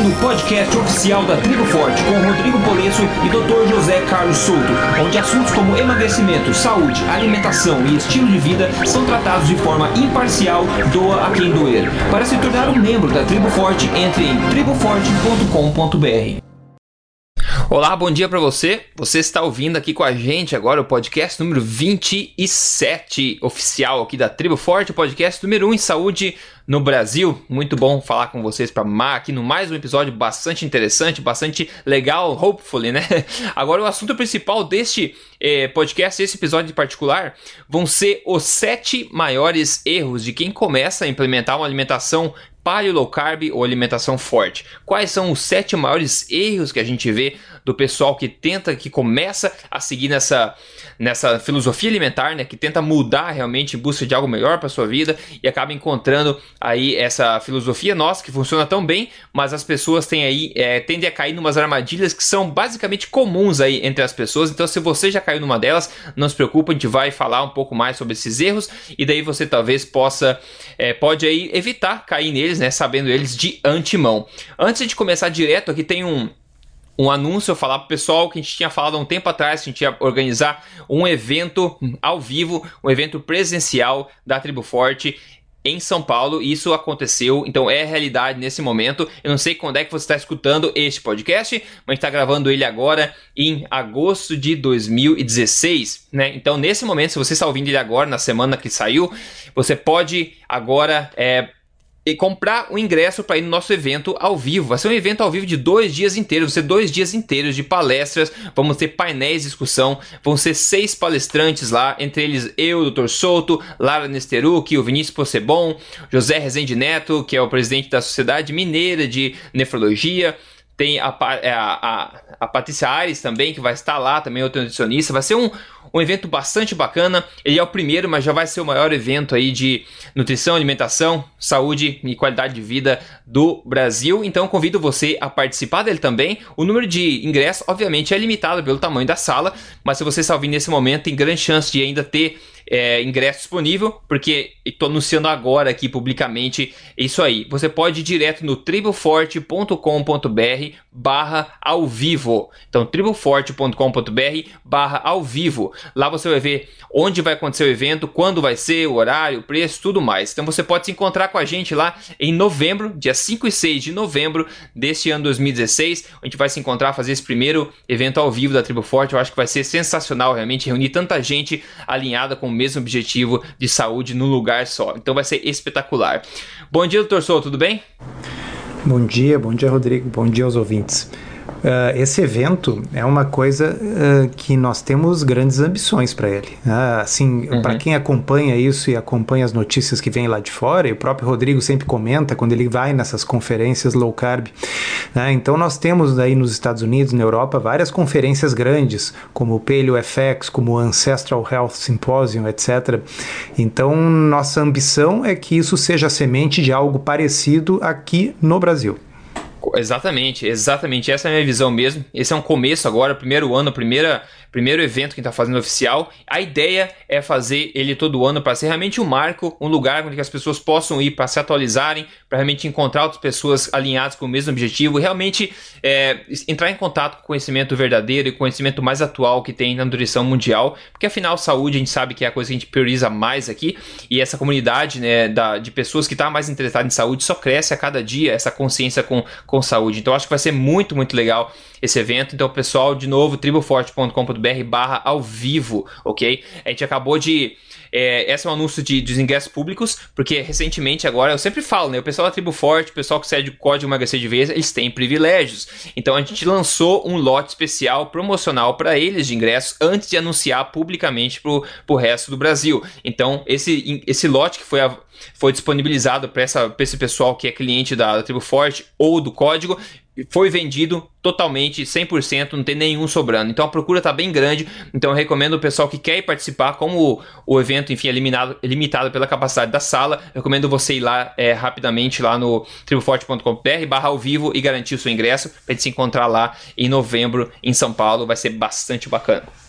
ouvindo o podcast oficial da Tribo Forte com Rodrigo Polesso e Dr. José Carlos Souto, onde assuntos como emagrecimento, saúde, alimentação e estilo de vida são tratados de forma imparcial, doa a quem doer. Para se tornar um membro da Tribo Forte, entre em triboforte.com.br. Olá, bom dia para você. Você está ouvindo aqui com a gente agora o podcast número 27 oficial aqui da Tribo Forte, o podcast número 1 em saúde no Brasil. Muito bom falar com vocês para aqui no mais um episódio bastante interessante, bastante legal, hopefully, né? Agora o assunto principal deste eh, podcast, esse episódio em particular, vão ser os sete maiores erros de quem começa a implementar uma alimentação paleo low carb ou alimentação forte. Quais são os sete maiores erros que a gente vê do pessoal que tenta, que começa a seguir nessa, nessa filosofia alimentar, né? Que tenta mudar realmente em busca de algo melhor para sua vida e acaba encontrando aí essa filosofia nossa que funciona tão bem, mas as pessoas têm aí é, tendem a cair em umas armadilhas que são basicamente comuns aí entre as pessoas. Então, se você já caiu numa delas, não se preocupe, a gente vai falar um pouco mais sobre esses erros e daí você talvez possa é, pode aí evitar cair neles, né? Sabendo eles de antemão. Antes de começar direto, aqui tem um um anúncio, falar pro pessoal que a gente tinha falado há um tempo atrás, que a gente ia organizar um evento ao vivo, um evento presencial da Tribo Forte em São Paulo. Isso aconteceu, então é realidade nesse momento. Eu não sei quando é que você está escutando este podcast, mas está gravando ele agora em agosto de 2016, né? Então, nesse momento, se você está ouvindo ele agora, na semana que saiu, você pode agora é, e comprar o ingresso para ir no nosso evento ao vivo. Vai ser um evento ao vivo de dois dias inteiros, vão ser dois dias inteiros de palestras, vamos ter painéis de discussão, vão ser seis palestrantes lá, entre eles eu, Dr. Souto, Lara Nesteruk, o Vinícius Possebon, José Rezende Neto, que é o presidente da Sociedade Mineira de Nefrologia, tem a, é, a, a, a Patrícia Aires também, que vai estar lá, também outra nutricionista. Vai ser um, um evento bastante bacana. Ele é o primeiro, mas já vai ser o maior evento aí de nutrição, alimentação, saúde e qualidade de vida do Brasil. Então convido você a participar dele também. O número de ingressos, obviamente, é limitado pelo tamanho da sala, mas se você está ouvindo nesse momento, tem grande chance de ainda ter é, ingresso disponível, porque estou anunciando agora aqui publicamente isso aí. Você pode ir direto no triboforte.com.br barra ao vivo. Então, triboforte.com.br barra ao vivo. Lá você vai ver onde vai acontecer o evento, quando vai ser, o horário, o preço, tudo mais. Então você pode se encontrar com a gente lá em novembro, dia 5 e 6 de novembro deste ano 2016. A gente vai se encontrar, fazer esse primeiro evento ao vivo da Tribo Forte. Eu acho que vai ser sensacional realmente reunir tanta gente alinhada com o mesmo objetivo de saúde num lugar só. Então vai ser espetacular. Bom dia, doutor Souto, tudo bem? Bom dia, bom dia, Rodrigo. Bom dia aos ouvintes. Uh, esse evento é uma coisa uh, que nós temos grandes ambições para ele. Uh, assim, uhum. para quem acompanha isso e acompanha as notícias que vêm lá de fora, e o próprio Rodrigo sempre comenta quando ele vai nessas conferências low carb. Né? Então nós temos aí nos Estados Unidos, na Europa, várias conferências grandes, como o Paleo FX, como o Ancestral Health Symposium, etc. Então nossa ambição é que isso seja semente de algo parecido aqui no Brasil. Exatamente, exatamente. Essa é a minha visão mesmo. Esse é um começo agora, primeiro ano, primeira primeiro evento que está fazendo oficial. A ideia é fazer ele todo ano para ser realmente um marco, um lugar onde as pessoas possam ir para se atualizarem, para realmente encontrar outras pessoas alinhadas com o mesmo objetivo, realmente é, entrar em contato com o conhecimento verdadeiro e conhecimento mais atual que tem na nutrição mundial, porque afinal saúde a gente sabe que é a coisa que a gente prioriza mais aqui e essa comunidade né, da, de pessoas que está mais interessada em saúde só cresce a cada dia essa consciência com, com saúde. Então acho que vai ser muito, muito legal esse evento. Então, pessoal, de novo, triboforte.com.br barra ao vivo, ok? A gente acabou de. É, esse é um anúncio de, dos ingressos públicos, porque recentemente agora, eu sempre falo, né? O pessoal da Tribo Forte, o pessoal que segue o código emagrecer de vez, eles têm privilégios. Então a gente lançou um lote especial promocional para eles de ingressos antes de anunciar publicamente para o resto do Brasil. Então, esse, esse lote que foi, a, foi disponibilizado para esse pessoal que é cliente da, da Tribo Forte ou do código foi vendido totalmente, 100%, não tem nenhum sobrando. Então a procura está bem grande. Então eu recomendo o pessoal que quer participar, como o, o evento, enfim, é limitado, limitado pela capacidade da sala, recomendo você ir lá é, rapidamente lá no triboforte.com.br barra ao vivo e garantir o seu ingresso para gente se encontrar lá em novembro em São Paulo. Vai ser bastante bacana.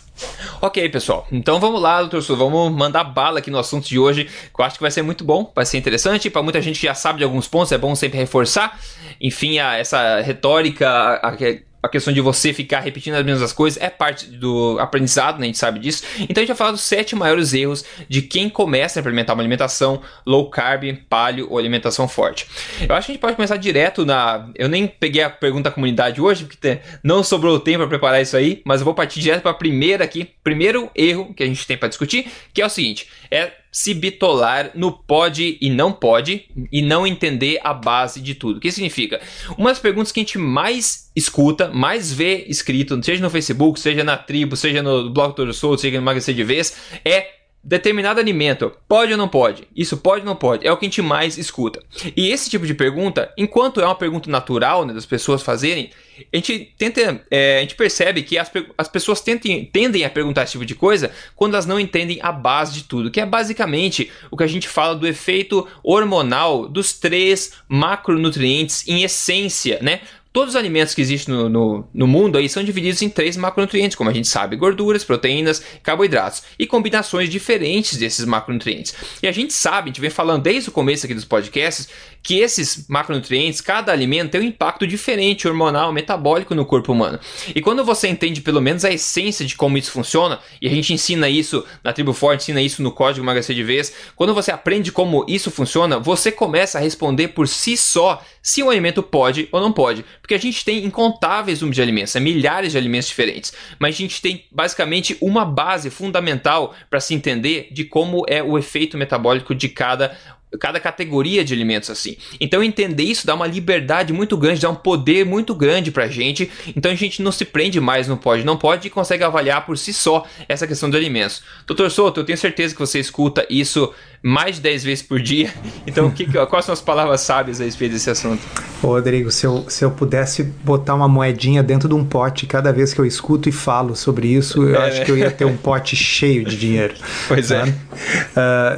Ok, pessoal. Então vamos lá, doutor Sul. Vamos mandar bala aqui no assunto de hoje, que eu acho que vai ser muito bom, vai ser interessante. Para muita gente que já sabe de alguns pontos, é bom sempre reforçar. Enfim, a, essa retórica, a, a, a questão de você ficar repetindo as mesmas coisas é parte do aprendizado, né? a gente sabe disso. Então a gente vai falar dos sete maiores erros de quem começa a implementar uma alimentação low carb, paleo ou alimentação forte. Eu acho que a gente pode começar direto na. Eu nem peguei a pergunta da comunidade hoje, porque não sobrou tempo para preparar isso aí, mas eu vou partir direto para a primeira aqui. Primeiro erro que a gente tem para discutir, que é o seguinte: é se bitolar no pode e não pode e não entender a base de tudo. O que significa? Uma das perguntas que a gente mais escuta, mais vê escrito, seja no Facebook, seja na tribo, seja no blog Todo Solto, seja no Emagrecer de Vez, é determinado alimento, pode ou não pode? Isso pode ou não pode? É o que a gente mais escuta. E esse tipo de pergunta, enquanto é uma pergunta natural né, das pessoas fazerem, a gente tenta, é, a gente percebe que as, as pessoas tentem, tendem a perguntar esse tipo de coisa quando elas não entendem a base de tudo, que é basicamente o que a gente fala do efeito hormonal dos três macronutrientes em essência, né? Todos os alimentos que existem no, no, no, mundo aí são divididos em três macronutrientes, como a gente sabe: gorduras, proteínas, carboidratos e combinações diferentes desses macronutrientes. E a gente sabe, a gente vem falando desde o começo aqui dos podcasts, que esses macronutrientes, cada alimento tem um impacto diferente hormonal, metabólico no corpo humano. E quando você entende pelo menos a essência de como isso funciona, e a gente ensina isso na Tribo Forte, ensina isso no Código Emagrecer de Vez, quando você aprende como isso funciona, você começa a responder por si só se o alimento pode ou não pode. Porque a gente tem incontáveis números de alimentos, é milhares de alimentos diferentes. Mas a gente tem basicamente uma base fundamental para se entender de como é o efeito metabólico de cada cada categoria de alimentos assim. Então entender isso dá uma liberdade muito grande, dá um poder muito grande pra gente. Então a gente não se prende mais no pode, não pode e consegue avaliar por si só essa questão de alimentos. Doutor Souto, eu tenho certeza que você escuta isso mais de 10 vezes por dia. Então, que, quais são as palavras sábias a respeito desse assunto? Ô, Rodrigo, se eu, se eu pudesse botar uma moedinha dentro de um pote cada vez que eu escuto e falo sobre isso, eu é, acho que eu ia ter um pote cheio de dinheiro. Pois é. Uh,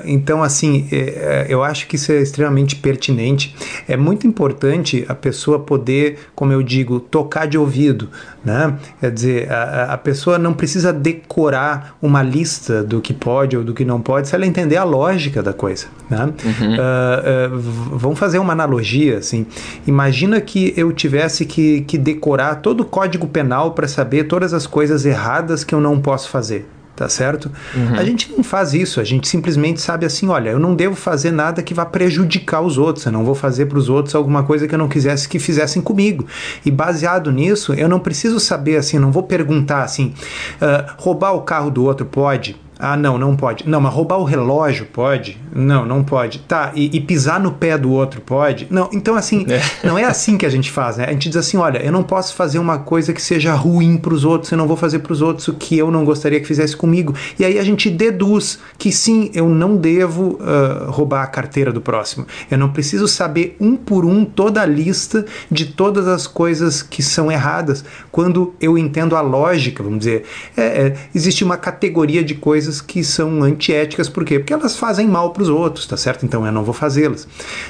então, assim, é, é, eu acho que isso é extremamente pertinente. É muito importante a pessoa poder, como eu digo, tocar de ouvido. Né? Quer dizer, a, a pessoa não precisa decorar uma lista do que pode ou do que não pode se ela entender a lógica da coisa. Né? Uhum. Uh, uh, vamos fazer uma analogia. Assim. Imagina que eu tivesse que, que decorar todo o código penal para saber todas as coisas erradas que eu não posso fazer tá certo? Uhum. A gente não faz isso, a gente simplesmente sabe assim, olha, eu não devo fazer nada que vá prejudicar os outros, eu não vou fazer para os outros alguma coisa que eu não quisesse que fizessem comigo. E baseado nisso, eu não preciso saber assim, não vou perguntar assim, uh, roubar o carro do outro pode? Ah, não, não pode. Não, mas roubar o relógio pode? Não, não pode. Tá, e, e pisar no pé do outro pode? Não, então assim, é. não é assim que a gente faz, né? A gente diz assim, olha, eu não posso fazer uma coisa que seja ruim para os outros, eu não vou fazer para os outros o que eu não gostaria que fizesse comigo. E aí a gente deduz que sim, eu não devo uh, roubar a carteira do próximo. Eu não preciso saber um por um toda a lista de todas as coisas que são erradas. Quando eu entendo a lógica, vamos dizer, é, é, existe uma categoria de coisas que são antiéticas, por quê? Porque elas fazem mal para os outros, tá certo? Então eu não vou fazê-las.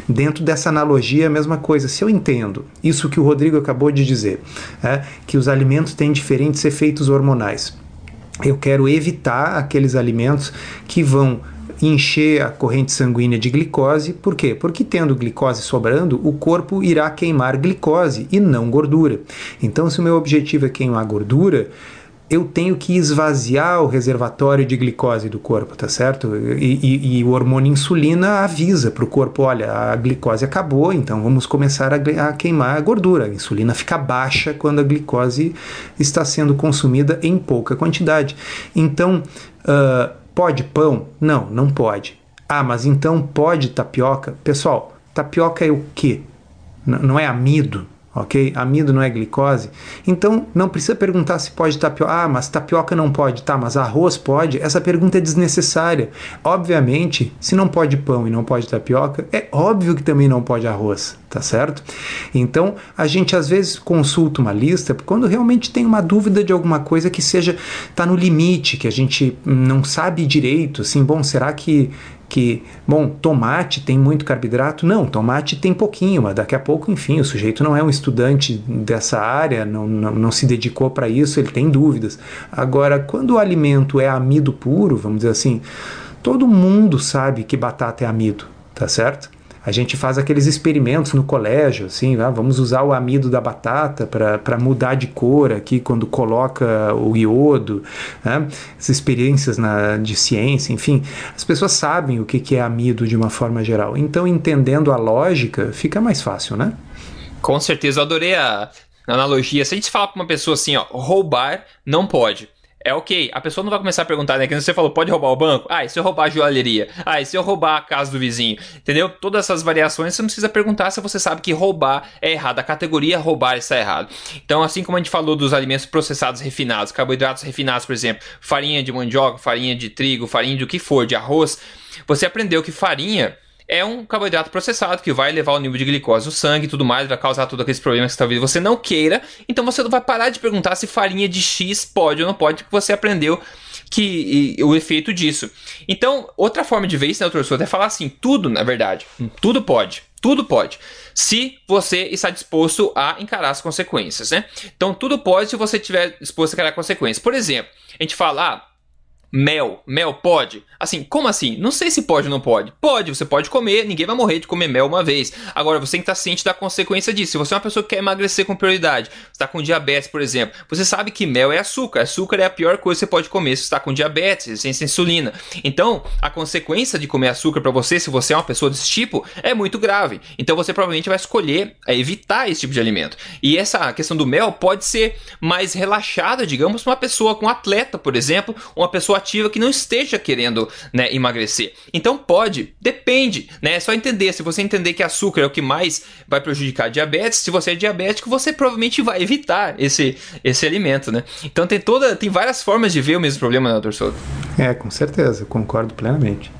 Dentro dessa analogia, a mesma coisa. Se eu entendo isso que o Rodrigo acabou de dizer, é, que os alimentos têm diferentes efeitos hormonais, eu quero evitar aqueles alimentos que vão encher a corrente sanguínea de glicose. Por quê? Porque tendo glicose sobrando, o corpo irá queimar glicose e não gordura. Então, se o meu objetivo é queimar gordura, eu tenho que esvaziar o reservatório de glicose do corpo, tá certo? E, e, e o hormônio insulina avisa para o corpo: olha, a glicose acabou, então vamos começar a, a, queimar a gordura. A insulina fica baixa quando a glicose está sendo consumida em pouca quantidade. Então, uh, pode pão? Não, não pode. Ah, mas então pode tapioca? Pessoal, tapioca é o quê? N não é amido? Ok? Amido não é glicose. Então, não precisa perguntar se pode tapioca. Ah, mas tapioca não pode. Tá, mas arroz pode? Essa pergunta é desnecessária. Obviamente, se não pode pão e não pode tapioca, é óbvio que também não pode arroz, tá certo? Então, a gente às vezes consulta uma lista quando realmente tem uma dúvida de alguma coisa que seja, tá no limite, que a gente não sabe direito, assim, bom, será que que, bom, tomate tem muito carboidrato? Não, tomate tem pouquinho, mas daqui a pouco, enfim, o sujeito não é um estudante dessa área, não, não, não se dedicou para isso, ele tem dúvidas. Agora, quando o alimento é amido puro, vamos dizer assim, todo mundo sabe que batata é amido, tá certo? A gente faz aqueles experimentos no colégio, assim, ah, vamos usar o amido da batata para mudar de cor aqui quando coloca o iodo, né? Essas experiências na, de ciência, enfim, as pessoas sabem o que, que é amido de uma forma geral. Então, entendendo a lógica, fica mais fácil, né? Com certeza, eu adorei a analogia. Se a gente falar para uma pessoa assim, ó, roubar não pode é ok. A pessoa não vai começar a perguntar, né? Que você falou, pode roubar o banco? Ah, e se eu roubar a joalheria? Ah, e se eu roubar a casa do vizinho? Entendeu? Todas essas variações você não precisa perguntar se você sabe que roubar é errado. A categoria roubar está errado. Então, assim como a gente falou dos alimentos processados refinados, carboidratos refinados, por exemplo, farinha de mandioca, farinha de trigo, farinha de o que for, de arroz, você aprendeu que farinha é um carboidrato processado que vai levar o nível de glicose no sangue e tudo mais, vai causar todos aqueles problemas que talvez você não queira. Então você não vai parar de perguntar se farinha de X pode ou não pode, porque você aprendeu que e, o efeito disso. Então, outra forma de ver isso, né, doutor é falar assim: tudo, na verdade, tudo pode. Tudo pode. Se você está disposto a encarar as consequências, né? Então, tudo pode se você estiver disposto a encarar consequências. Por exemplo, a gente fala, ah, Mel. Mel pode? Assim, como assim? Não sei se pode ou não pode. Pode, você pode comer, ninguém vai morrer de comer mel uma vez. Agora, você tem que estar ciente da consequência disso. Se você é uma pessoa que quer emagrecer com prioridade, está com diabetes, por exemplo, você sabe que mel é açúcar. Açúcar é a pior coisa que você pode comer se está com diabetes, sem insulina. Então, a consequência de comer açúcar para você, se você é uma pessoa desse tipo, é muito grave. Então, você provavelmente vai escolher é, evitar esse tipo de alimento. E essa questão do mel pode ser mais relaxada, digamos, para uma pessoa com um atleta, por exemplo, uma pessoa ativa que não esteja querendo né, emagrecer. Então pode, depende, né? É só entender. Se você entender que açúcar é o que mais vai prejudicar a diabetes, se você é diabético, você provavelmente vai evitar esse, esse alimento, né? Então tem toda, tem várias formas de ver o mesmo problema, né, doutor Souto? É, com certeza, concordo plenamente.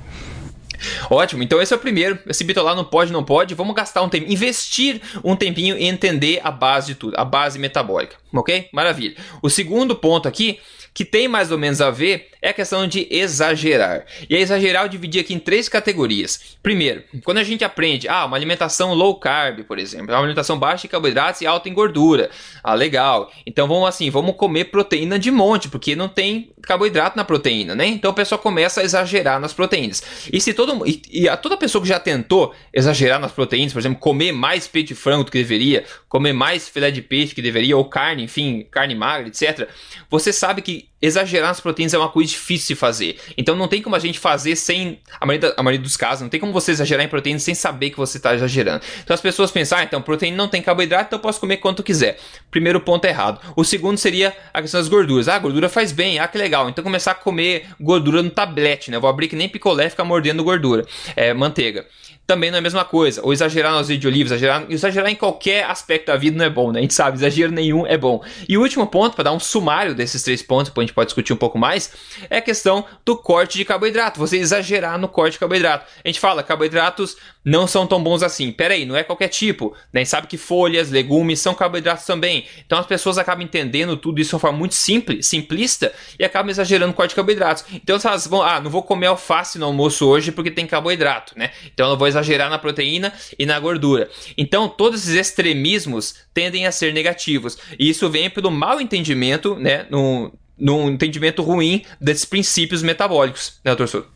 Ótimo, então esse é o primeiro. Esse bitolar não pode, não pode. Vamos gastar um tempo, investir um tempinho em entender a base de tudo, a base metabólica, ok? Maravilha. O segundo ponto aqui que tem mais ou menos a ver é a questão de exagerar. E a exagerar eu dividi aqui em três categorias. Primeiro, quando a gente aprende, ah, uma alimentação low carb, por exemplo, uma alimentação baixa em carboidratos e alta em gordura. Ah, legal. Então vamos assim, vamos comer proteína de monte, porque não tem carboidrato na proteína, né? Então a pessoa começa a exagerar nas proteínas. E se todo e, e a toda pessoa que já tentou exagerar nas proteínas, por exemplo, comer mais peito de frango do que deveria, comer mais filé de peixe que deveria ou carne, enfim, carne magra, etc. Você sabe que exagerar nas proteínas é uma coisa difícil de fazer. Então não tem como a gente fazer sem. A maioria, a maioria dos casos, não tem como você exagerar em proteínas sem saber que você está exagerando. Então as pessoas pensam, ah, então proteína não tem carboidrato, então eu posso comer quanto quiser. Primeiro ponto errado. O segundo seria a questão das gorduras. Ah, gordura faz bem, ah, que legal. Então começar a comer gordura no tablete, né? Eu vou abrir que nem picolé e ficar mordendo gordura. É, manteiga também não é a mesma coisa. Ou exagerar no azeite de oliva, exagerar, exagerar em qualquer aspecto da vida não é bom, né? A gente sabe, exagero nenhum é bom. E o último ponto, para dar um sumário desses três pontos, depois a gente pode discutir um pouco mais, é a questão do corte de carboidrato. Você exagerar no corte de carboidrato. A gente fala, carboidratos não são tão bons assim. Pera aí, não é qualquer tipo. Né? Sabe que folhas, legumes são carboidratos também. Então as pessoas acabam entendendo tudo isso de uma forma muito simples, simplista e acabam exagerando o corte de carboidratos. Então elas vão, ah, não vou comer alface no almoço hoje porque tem carboidrato, né? Então eu vou exagerar na proteína e na gordura. Então, todos esses extremismos tendem a ser negativos. E isso vem pelo mau entendimento, né, no, no entendimento ruim desses princípios metabólicos, né, doutor?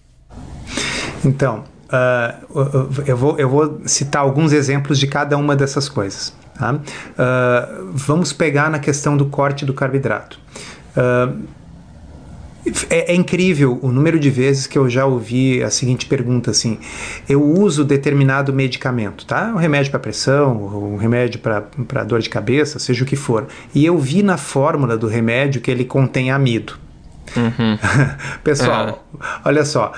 Então, uh, eu, vou, eu vou citar alguns exemplos de cada uma dessas coisas. Tá? Uh, vamos pegar na questão do corte do carboidrato. Uh, é, é, incrível o número de vezes que eu já ouvi a seguinte pergunta assim: eu uso determinado medicamento, tá? Um remédio para pressão, um remédio para dor de cabeça, seja o que for. E eu vi na fórmula do remédio que ele contém amido. Uhum. Pessoal, uhum. olha só.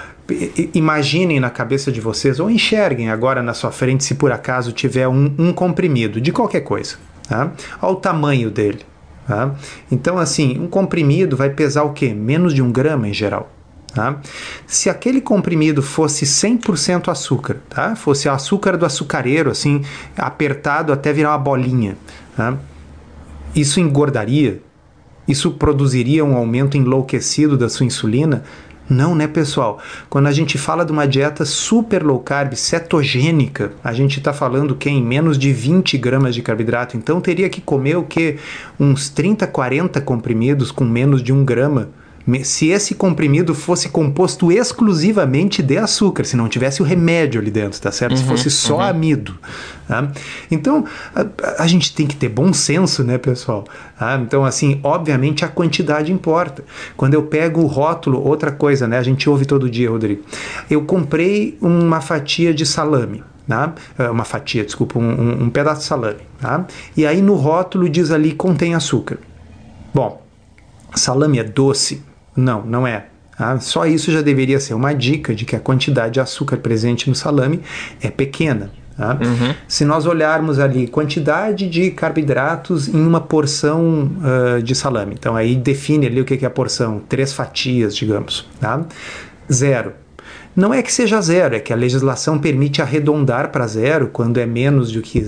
Imaginem na cabeça de vocês, ou enxerguem agora na sua frente, se por acaso tiver um, um comprimido de qualquer coisa. Tá? Olha o tamanho dele. Tá? Então, assim, um comprimido vai pesar o quê? Menos de um grama em geral. Tá? Se aquele comprimido fosse 100% açúcar, tá? fosse açúcar do açucareiro, assim, apertado até virar uma bolinha, tá? isso engordaria? Isso produziria um aumento enlouquecido da sua insulina? Não, né, pessoal? Quando a gente fala de uma dieta super low carb, cetogênica, a gente está falando que em menos de 20 gramas de carboidrato. Então teria que comer o que? Uns 30, 40 comprimidos com menos de um grama se esse comprimido fosse composto exclusivamente de açúcar, se não tivesse o remédio ali dentro, tá certo? Uhum, se fosse só uhum. amido. Tá? Então, a, a, gente tem que ter bom senso, né, pessoal? Tá? Então, assim, obviamente a quantidade importa. Quando eu pego o rótulo, outra coisa, né? A gente ouve todo dia, Rodrigo. Eu comprei uma fatia de salame. Tá? É, uma fatia, desculpa, um, um, um pedaço de salame. Tá? E aí no rótulo diz ali contém açúcar. Bom, salame é doce, não, não é. Ah, só isso já deveria ser uma dica de que a quantidade de açúcar presente no salame é pequena. Tá? Uhum. Se nós olharmos ali quantidade de carboidratos em uma porção uh, de salame, então aí define ali o que é a porção, três fatias, digamos, tá? zero. Não é que seja zero, é que a legislação permite arredondar para zero quando é menos do que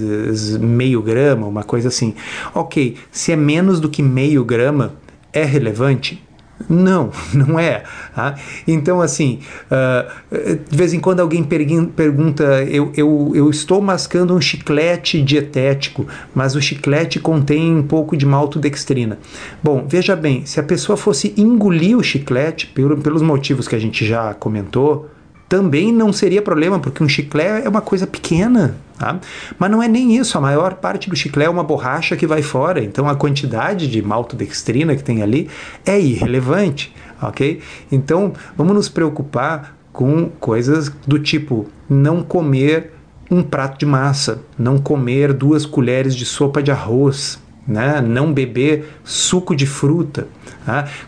meio grama, uma coisa assim. Ok, se é menos do que meio grama, é relevante? Não, não é. Tá? Então, assim, uh, de vez em quando alguém pergunta: eu, eu, eu estou mascando um chiclete dietético, mas o chiclete contém um pouco de maltodextrina. Bom, veja bem, se a pessoa fosse engolir o chiclete, pelo, pelos motivos que a gente já comentou, também não seria problema, porque um chiclete é uma coisa pequena. Tá? Mas não é nem isso, a maior parte do chiclete é uma borracha que vai fora, então a quantidade de maltodextrina que tem ali é irrelevante, ok? Então vamos nos preocupar com coisas do tipo não comer um prato de massa, não comer duas colheres de sopa de arroz, né? não beber suco de fruta,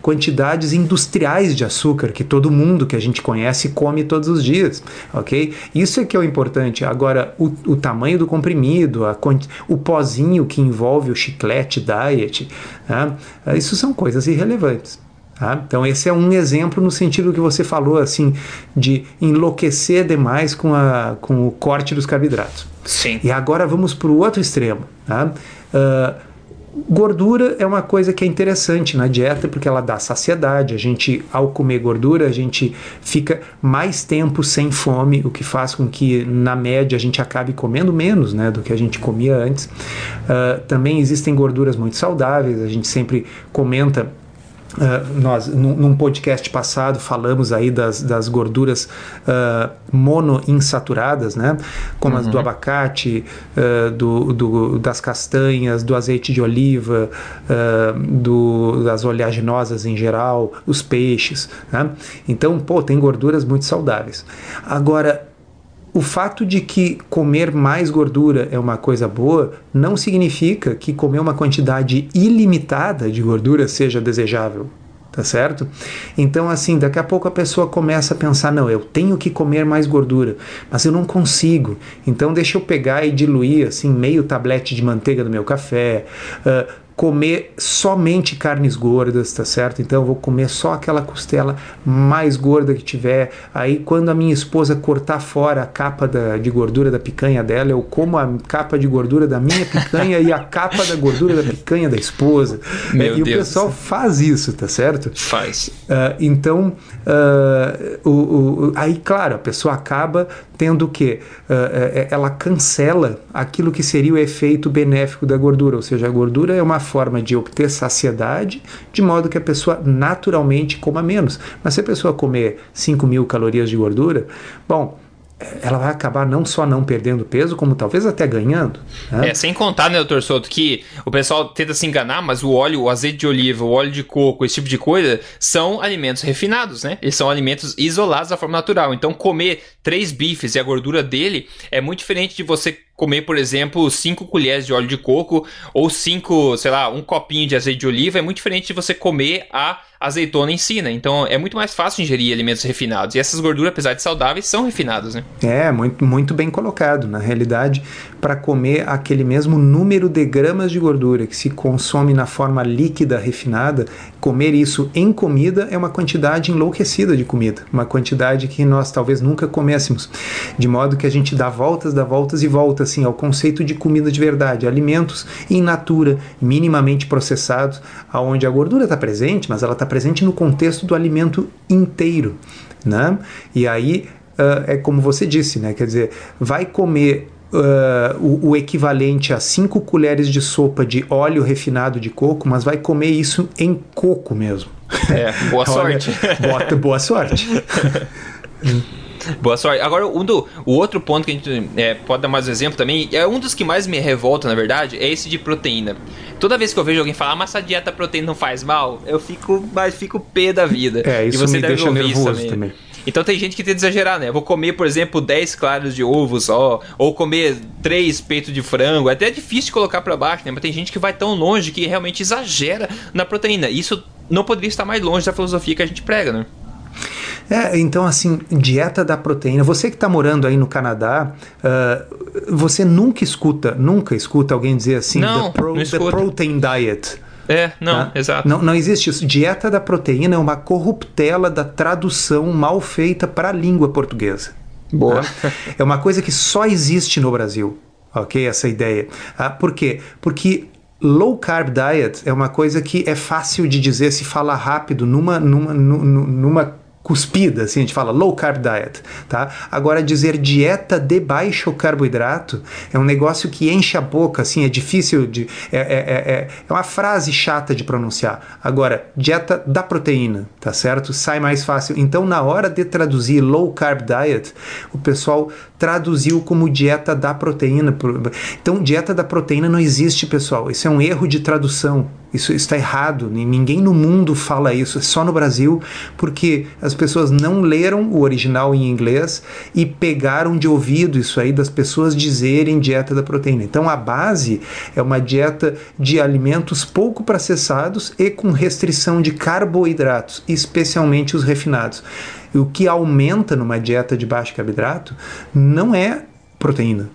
quantidades industriais de açúcar que todo mundo que a gente conhece come todos os dias, ok? Isso é que é o importante. Agora, o, o tamanho do comprimido, a, o pozinho que envolve o chiclete diet, tá? isso são coisas irrelevantes. Tá? Então, esse é um exemplo no sentido que você falou, assim, de enlouquecer demais com, a, com o corte dos carboidratos. Sim. E agora vamos para o outro extremo. Tá? Uh, Gordura é uma coisa que é interessante na dieta porque ela dá saciedade. A gente, ao comer gordura, a gente fica mais tempo sem fome, o que faz com que, na média, a gente acabe comendo menos né, do que a gente comia antes. Uh, também existem gorduras muito saudáveis, a gente sempre comenta Uh, nós, num, num, podcast passado, falamos aí das, das gorduras uh, monoinsaturadas, né? Como uhum. as do uhum. abacate, uh, do, do, das castanhas, do azeite de oliva, do, das oleaginosas em geral, os peixes, né? Então, pô, tem gorduras muito saudáveis. Agora, o fato de que comer mais gordura é uma coisa boa não significa que comer uma quantidade ilimitada de gordura seja desejável. Tá certo? Então, assim, daqui a pouco a pessoa começa a pensar: não, eu tenho que comer mais gordura, mas eu não consigo. Então, deixa eu pegar e diluir, assim, meio tablete de manteiga no meu café, uh, comer somente carnes gordas, tá certo? Então eu vou comer só aquela costela mais gorda que tiver. Aí quando a minha esposa cortar fora a capa da, de gordura da picanha dela, eu como a capa de gordura da minha picanha e a capa da gordura da picanha da esposa. Meu e Deus o pessoal faz isso, tá certo? Faz. Uh, então, uh, o, o, aí claro, a pessoa acaba tendo que uh, ela cancela aquilo que seria o efeito benéfico da gordura, ou seja, a gordura é uma forma de obter saciedade, de modo que a pessoa naturalmente coma menos. Mas se a pessoa comer 5 mil calorias de gordura, bom, ela vai acabar não só não perdendo peso, como talvez até ganhando. Né? É, sem contar, né, doutor Souto, que o pessoal tenta se enganar, mas o óleo, o azeite de oliva, o óleo de coco, esse tipo de coisa, são alimentos refinados, né? Eles são alimentos isolados da forma natural. Então, comer três bifes e a gordura dele é muito diferente de você comer, por exemplo, cinco colheres de óleo de coco ou cinco, sei lá, um copinho de azeite de oliva. É muito diferente de você comer a azeitona em si, né? Então é muito mais fácil ingerir alimentos refinados. E essas gorduras, apesar de saudáveis, são refinadas, né? É, muito, muito bem colocado. Na realidade, para comer aquele mesmo número de gramas de gordura que se consome na forma líquida refinada, comer isso em comida é uma quantidade enlouquecida de comida. Uma quantidade que nós talvez nunca comêssemos. De modo que a gente dá voltas, dá voltas e voltas volta assim ao conceito de comida de verdade, alimentos in natura, minimamente processados, aonde a gordura está presente, mas ela está presente no contexto do alimento inteiro, né? E aí uh, é como você disse, né? Quer dizer, vai comer Uh, o, o, equivalente a 5 colheres de sopa de óleo refinado de coco, mas vai comer isso em coco mesmo. É, boa sorte. Olha, boa sorte. Boa sorte. Agora, um do, o outro ponto que a gente é, pode dar mais um exemplo também, é um dos que mais me revolta, na verdade, é esse de proteína. Toda vez que eu vejo alguém falar, ah, mas essa dieta proteína não faz mal, eu fico, mas fico pé da vida. É, isso e você me deve deixa nervoso também. também. Então tem gente que tenta exagerar, né? Eu vou comer, por exemplo, 10 claros de ovo só, ou comer 3 peitos de frango. Até é difícil colocar para baixo, né? Mas tem gente que vai tão longe que realmente exagera na proteína. Isso não poderia estar mais longe da filosofia que a gente prega, né? É, então assim, dieta da proteína. Você que está morando aí no Canadá, uh, você nunca escuta, nunca escuta alguém dizer assim, não, the, pro, não the protein diet. É, não, tá? exato. Não, não existe isso. Dieta da proteína é uma corruptela da tradução mal feita para a língua portuguesa. Boa. Tá? É uma coisa que só existe no Brasil, ok? Essa ideia. Ah, por quê? Porque low carb diet é uma coisa que é fácil de dizer, se fala rápido, numa, numa, numa cuspida, assim, a gente fala low carb diet, tá? Agora dizer dieta de baixo carboidrato é um negócio que enche a boca, assim, é difícil de é, é, é, é uma frase chata de pronunciar. Agora dieta da proteína, tá certo? Sai mais fácil. Então na hora de traduzir low carb diet, o pessoal traduziu como dieta da proteína. Então dieta da proteína não existe, pessoal. Isso é um erro de tradução. Isso está errado. Ninguém no mundo fala isso, é só no Brasil, porque as pessoas não leram o original em inglês e pegaram de ouvido isso aí das pessoas dizerem dieta da proteína. Então a base é uma dieta de alimentos pouco processados e com restrição de carboidratos, especialmente os refinados. E o que aumenta numa dieta de baixo carboidrato não é proteína,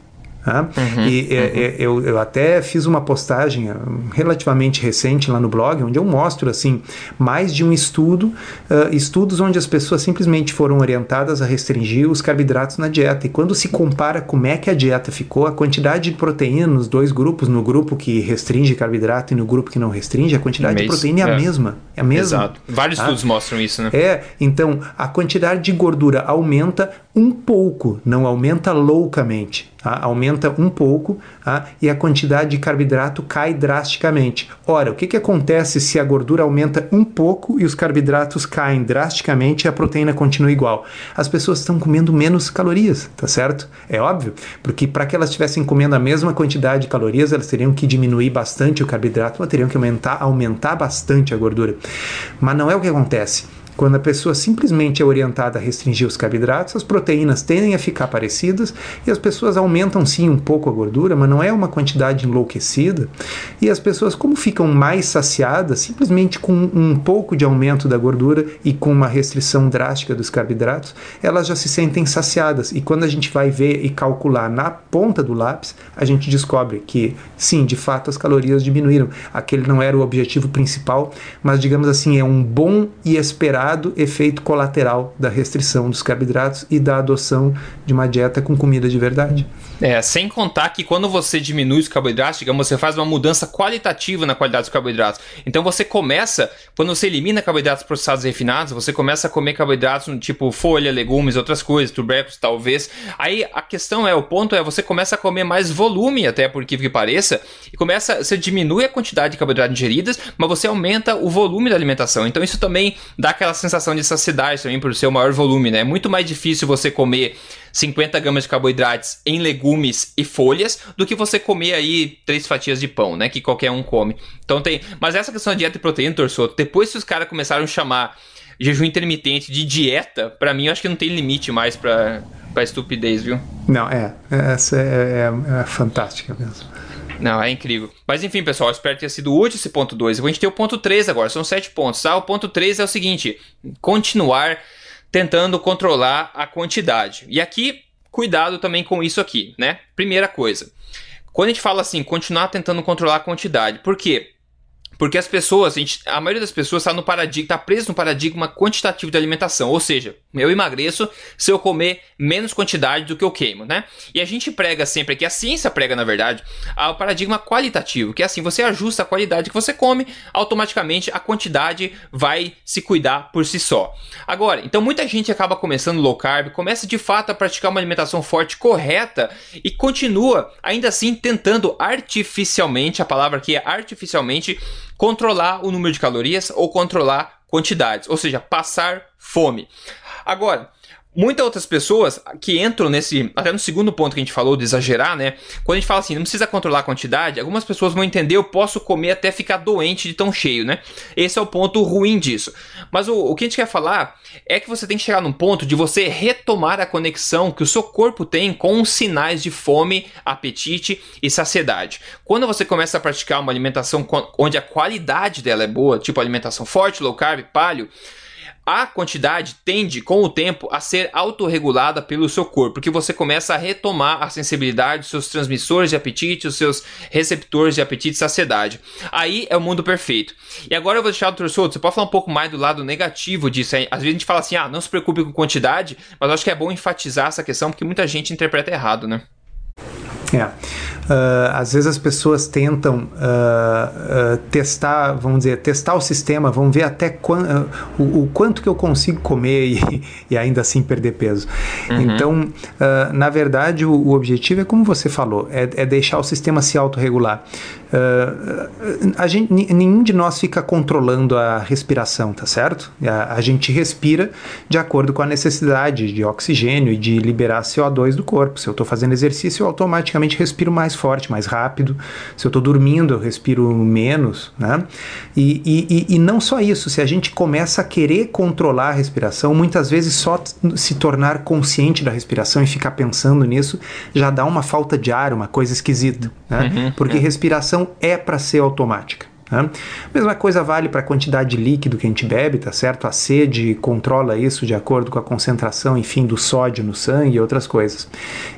Tá? Uhum, e é, uhum. É, eu, eu até fiz uma postagem ah, relativamente recente lá no blog, onde eu mostro assim mais de um estudo, uh, estudos onde as pessoas simplesmente foram orientadas a restringir os carboidratos na dieta. E quando se compara como é que a dieta ficou, a quantidade de proteína nos dois grupos, no grupo que restringe carboidrato e no grupo que não restringe, a quantidade de proteína é, é a mesma. É a mesma. Exato. Vários tá? estudos mostram isso, né? É, então a quantidade de gordura aumenta um pouco, não aumenta loucamente. Tá? Aumenta um pouco tá? e a quantidade de carboidrato cai drasticamente. Ora, o que, que acontece se a gordura aumenta um pouco e os carboidratos caem drasticamente e a proteína continua igual? As pessoas estão comendo menos calorias, tá certo? É óbvio, porque para que elas estivessem comendo a mesma quantidade de calorias, elas teriam que diminuir bastante o carboidrato, mas teriam que aumentar, aumentar bastante a gordura. Mas não é o que acontece. Quando a pessoa simplesmente é orientada a restringir os carboidratos, as proteínas tendem a ficar parecidas e as pessoas aumentam sim um pouco a gordura, mas não é uma quantidade enlouquecida. E as pessoas, como ficam mais saciadas, simplesmente com um pouco de aumento da gordura e com uma restrição drástica dos carboidratos, elas já se sentem saciadas. E quando a gente vai ver e calcular na ponta do lápis, a gente descobre que sim, de fato as calorias diminuíram. Aquele não era o objetivo principal, mas digamos assim, é um bom e esperado efeito colateral da restrição dos carboidratos e da adoção de uma dieta com comida de verdade. É, sem contar que quando você diminui os carboidratos, digamos, você faz uma mudança qualitativa na qualidade dos carboidratos. Então você começa, quando você elimina carboidratos processados e refinados, você começa a comer carboidratos no tipo folha, legumes, outras coisas, tubérculos, talvez. Aí a questão é, o ponto é, você começa a comer mais volume, até por que pareça, e começa, você diminui a quantidade de carboidratos ingeridas, mas você aumenta o volume da alimentação. Então isso também dá aquela sensação de saciedade também por ser o maior volume, né? É muito mais difícil você comer 50 gramas de carboidratos em legumes e folhas do que você comer aí três fatias de pão, né? Que qualquer um come. Então tem. Mas essa questão de dieta e proteína, torçou, depois que os caras começaram a chamar jejum intermitente de dieta, para mim eu acho que não tem limite mais pra, pra estupidez, viu? Não, é. Essa é, é, é fantástica mesmo. Não, é incrível. Mas enfim, pessoal, espero ter sido útil esse ponto 2. A gente tem o ponto 3 agora, são 7 pontos, tá? O ponto 3 é o seguinte: continuar tentando controlar a quantidade. E aqui, cuidado também com isso aqui, né? Primeira coisa. Quando a gente fala assim, continuar tentando controlar a quantidade, por quê? Porque as pessoas, a, gente, a maioria das pessoas está no paradigma, está preso no paradigma quantitativo de alimentação. Ou seja, eu emagreço se eu comer menos quantidade do que eu queimo, né? E a gente prega sempre que a ciência prega, na verdade, o paradigma qualitativo, que é assim, você ajusta a qualidade que você come, automaticamente a quantidade vai se cuidar por si só. Agora, então muita gente acaba começando low carb, começa de fato a praticar uma alimentação forte correta e continua ainda assim tentando artificialmente, a palavra aqui é artificialmente controlar o número de calorias ou controlar quantidades, ou seja, passar fome. Agora, muitas outras pessoas que entram nesse, até no segundo ponto que a gente falou de exagerar, né? Quando a gente fala assim, não precisa controlar a quantidade, algumas pessoas vão entender, eu posso comer até ficar doente de tão cheio, né? Esse é o ponto ruim disso. Mas o, o que a gente quer falar é que você tem que chegar num ponto de você retomar a conexão que o seu corpo tem com os sinais de fome, apetite e saciedade. Quando você começa a praticar uma alimentação onde a qualidade dela é boa, tipo alimentação forte, low carb, paleo, a quantidade tende, com o tempo, a ser autorregulada pelo seu corpo, porque você começa a retomar a sensibilidade dos seus transmissores de apetite, os seus receptores de apetite e saciedade. Aí é o mundo perfeito. E agora eu vou deixar o Dr. Souto, você pode falar um pouco mais do lado negativo disso. Às vezes a gente fala assim, ah, não se preocupe com quantidade, mas acho que é bom enfatizar essa questão, porque muita gente interpreta errado, né? É. Uh, às vezes as pessoas tentam uh, uh, testar, vamos dizer, testar o sistema, vão ver até quan, o, o, quanto que eu consigo comer e, e ainda assim perder peso. Uhum. Então, na verdade, o, o, objetivo é como você falou, é, é deixar o sistema se autorregular. a gente, nenhum de nós fica controlando a respiração, tá certo? A, a gente respira de acordo com a necessidade de oxigênio e de liberar CO2 do corpo. Se eu estou fazendo exercício, eu automaticamente respiro mais forte, mais rápido. Se eu estou dormindo, eu respiro menos, né? E, e, e não só isso, se a gente começa a querer controlar a respiração, muitas vezes só se tornar consciente da respiração e ficar pensando nisso já dá uma falta de ar, uma coisa esquisita, né? Uhum, Porque é. respiração é para ser automática. Né? Mesma coisa vale para a quantidade de líquido que a gente bebe, tá certo? A sede controla isso de acordo com a concentração, enfim, do sódio no sangue e outras coisas.